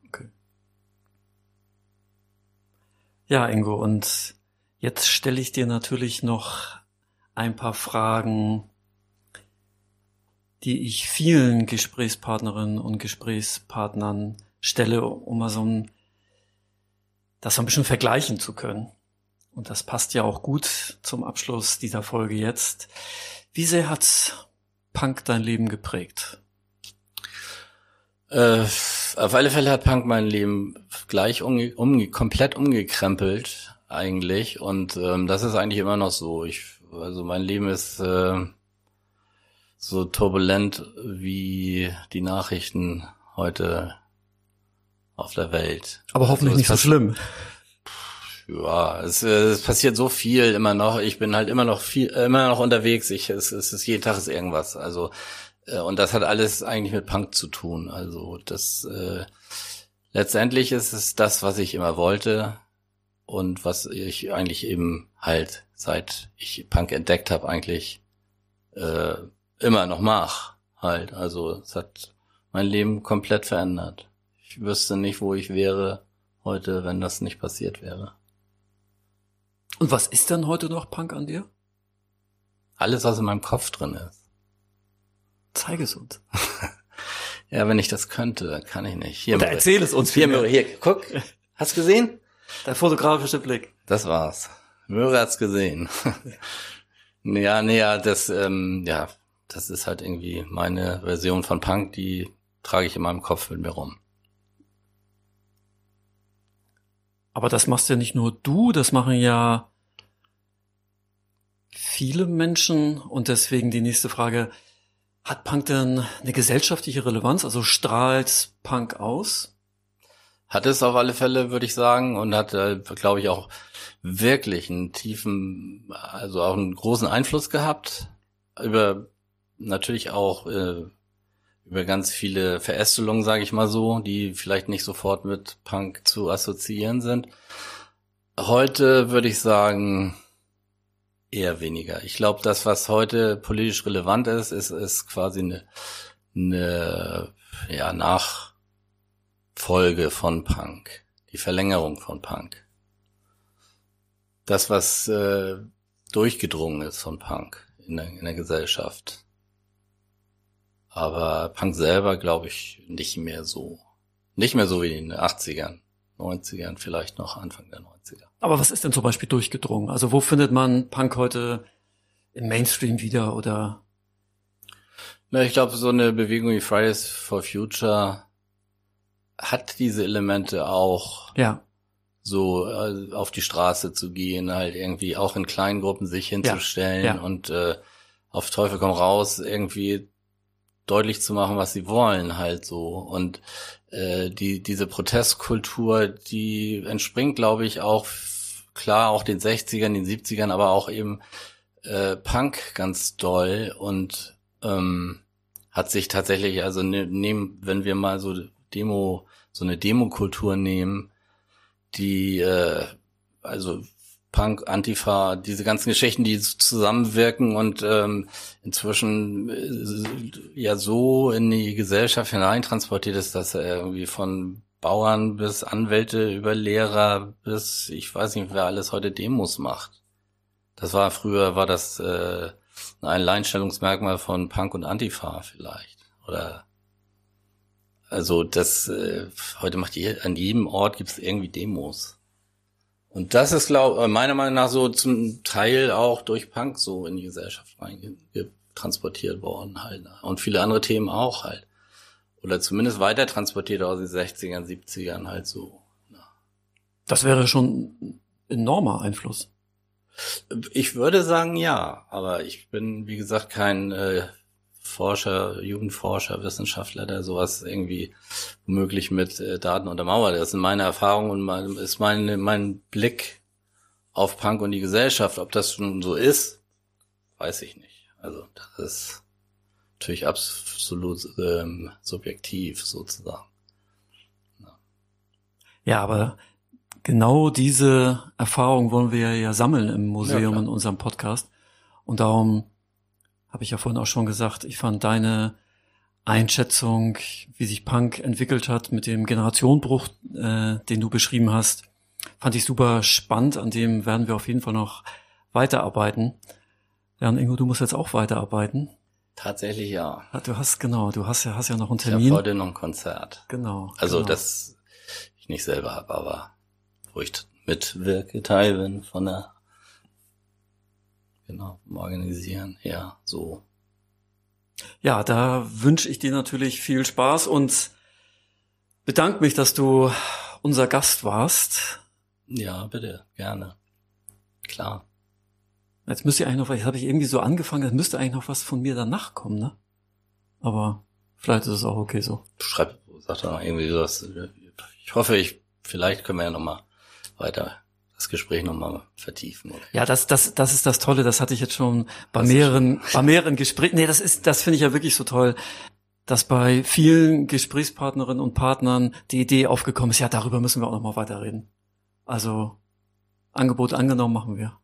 Ja, Ingo, und jetzt stelle ich dir natürlich noch ein paar Fragen, die ich vielen Gesprächspartnerinnen und Gesprächspartnern stelle, um mal so ein, das so ein bisschen vergleichen zu können. Und das passt ja auch gut zum Abschluss dieser Folge jetzt. Wie sehr hat Punk dein Leben geprägt? Äh, auf alle Fälle hat Punk mein Leben gleich umge umge komplett umgekrempelt eigentlich und ähm, das ist eigentlich immer noch so. Ich also mein Leben ist äh, so turbulent wie die Nachrichten heute auf der Welt. Aber hoffentlich also, nicht so schlimm. Ja, es, es passiert so viel immer noch. Ich bin halt immer noch viel, immer noch unterwegs. Ich, es, es ist jeden Tag ist irgendwas. Also und das hat alles eigentlich mit Punk zu tun. Also das äh, letztendlich ist es das, was ich immer wollte und was ich eigentlich eben halt seit ich Punk entdeckt habe eigentlich äh, immer noch mach halt. Also es hat mein Leben komplett verändert. Ich wüsste nicht, wo ich wäre heute, wenn das nicht passiert wäre. Und was ist dann heute noch Punk an dir? alles, was in meinem Kopf drin ist. Zeig es uns. <laughs> ja, wenn ich das könnte, kann ich nicht. Hier, Oder erzähl es uns. Hier, Möhre, hier, guck. Hast du gesehen? Der fotografische Blick. Das war's. Möhre hat's gesehen. <laughs> ja, nee, ja, das, ähm, ja, das ist halt irgendwie meine Version von Punk, die trage ich in meinem Kopf mit mir rum. Aber das machst ja nicht nur du, das machen ja viele Menschen und deswegen die nächste Frage, hat Punk denn eine gesellschaftliche Relevanz? Also strahlt Punk aus? Hat es auf alle Fälle, würde ich sagen, und hat, äh, glaube ich, auch wirklich einen tiefen, also auch einen großen Einfluss gehabt über natürlich auch äh, über ganz viele Verästelungen, sage ich mal so, die vielleicht nicht sofort mit Punk zu assoziieren sind. Heute würde ich sagen, eher weniger. Ich glaube, das, was heute politisch relevant ist, ist, ist quasi eine, eine ja, Nachfolge von Punk, die Verlängerung von Punk. Das, was äh, durchgedrungen ist von Punk in der, in der Gesellschaft. Aber Punk selber glaube ich nicht mehr so. Nicht mehr so wie in den 80ern, 90ern, vielleicht noch Anfang der 90er. Aber was ist denn zum Beispiel durchgedrungen? Also wo findet man Punk heute im Mainstream wieder oder? Na, ich glaube, so eine Bewegung wie Fridays for Future hat diese Elemente auch. Ja. So äh, auf die Straße zu gehen, halt irgendwie auch in kleinen Gruppen sich hinzustellen ja. Ja. und äh, auf Teufel komm raus irgendwie deutlich zu machen, was sie wollen, halt so. Und äh, die diese Protestkultur, die entspringt, glaube ich, auch klar auch den 60ern, den 70ern, aber auch eben äh, Punk ganz doll und ähm, hat sich tatsächlich, also ne, nehmen, wenn wir mal so Demo, so eine Demokultur nehmen, die äh, also Punk, Antifa, diese ganzen Geschichten, die zusammenwirken und ähm, inzwischen äh, ja so in die Gesellschaft hineintransportiert ist, dass er irgendwie von Bauern bis Anwälte über Lehrer bis ich weiß nicht, wer alles heute Demos macht. Das war früher, war das äh, ein Alleinstellungsmerkmal von Punk und Antifa vielleicht. Oder also das äh, heute macht je, an jedem Ort gibt es irgendwie Demos. Und das ist, glaube äh, meiner Meinung nach so zum Teil auch durch Punk so in die Gesellschaft transportiert worden halt. Und viele andere Themen auch halt. Oder zumindest weiter transportiert aus den 60ern, 70ern halt so. Ja. Das wäre schon ein enormer Einfluss. Ich würde sagen ja, aber ich bin, wie gesagt, kein äh, Forscher, Jugendforscher, Wissenschaftler, der sowas irgendwie womöglich mit äh, Daten untermauert. Das sind meine Erfahrungen und mein, ist mein, mein Blick auf Punk und die Gesellschaft. Ob das schon so ist, weiß ich nicht. Also das ist natürlich absolut ähm, subjektiv sozusagen. Ja. ja, aber genau diese Erfahrung wollen wir ja sammeln im Museum ja, in unserem Podcast. Und darum habe ich ja vorhin auch schon gesagt, ich fand deine Einschätzung, wie sich Punk entwickelt hat mit dem Generationenbruch, äh, den du beschrieben hast, fand ich super spannend. An dem werden wir auf jeden Fall noch weiterarbeiten. Ja, und Ingo, du musst jetzt auch weiterarbeiten. Tatsächlich ja. ja du hast genau, du hast ja hast ja noch einen Termin. Ich habe heute noch ein Konzert. Genau. Also genau. das ich nicht selber habe, aber wo ich mitwirke, Teil bin von der Genau, organisieren, ja, so. Ja, da wünsche ich dir natürlich viel Spaß und bedanke mich, dass du unser Gast warst. Ja, bitte, gerne. Klar. Jetzt müsste eigentlich noch, jetzt habe ich irgendwie so angefangen, es müsste eigentlich noch was von mir danach kommen, ne? Aber vielleicht ist es auch okay so. Schreib, sag doch mal irgendwie sowas. Ich hoffe, ich, vielleicht können wir ja noch mal weiter das Gespräch nochmal vertiefen. Oder? Ja, das, das, das ist das Tolle. Das hatte ich jetzt schon bei mehreren, bei mehreren Gesprächen. Nee, das ist, das finde ich ja wirklich so toll, dass bei vielen Gesprächspartnerinnen und Partnern die Idee aufgekommen ist, ja, darüber müssen wir auch nochmal weiterreden. Also, Angebot angenommen machen wir.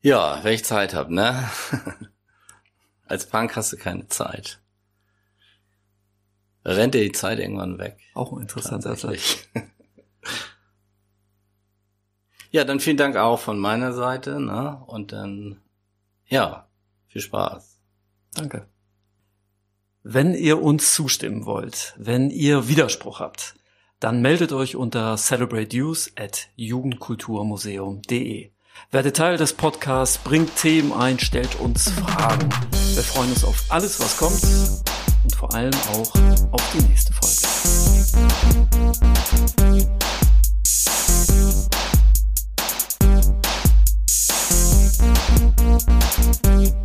Ja, wenn ich Zeit habe, ne? <laughs> Als Punk hast du keine Zeit. Rennt dir die Zeit irgendwann weg. Auch ein interessanter Satz. <laughs> Ja, dann vielen Dank auch von meiner Seite. Ne? Und dann, ja, viel Spaß. Danke. Wenn ihr uns zustimmen wollt, wenn ihr Widerspruch habt, dann meldet euch unter celebrateuse at jugendkulturmuseum.de. Werdet Teil des Podcasts, bringt Themen ein, stellt uns Fragen. Wir freuen uns auf alles, was kommt und vor allem auch auf die nächste Folge. Thank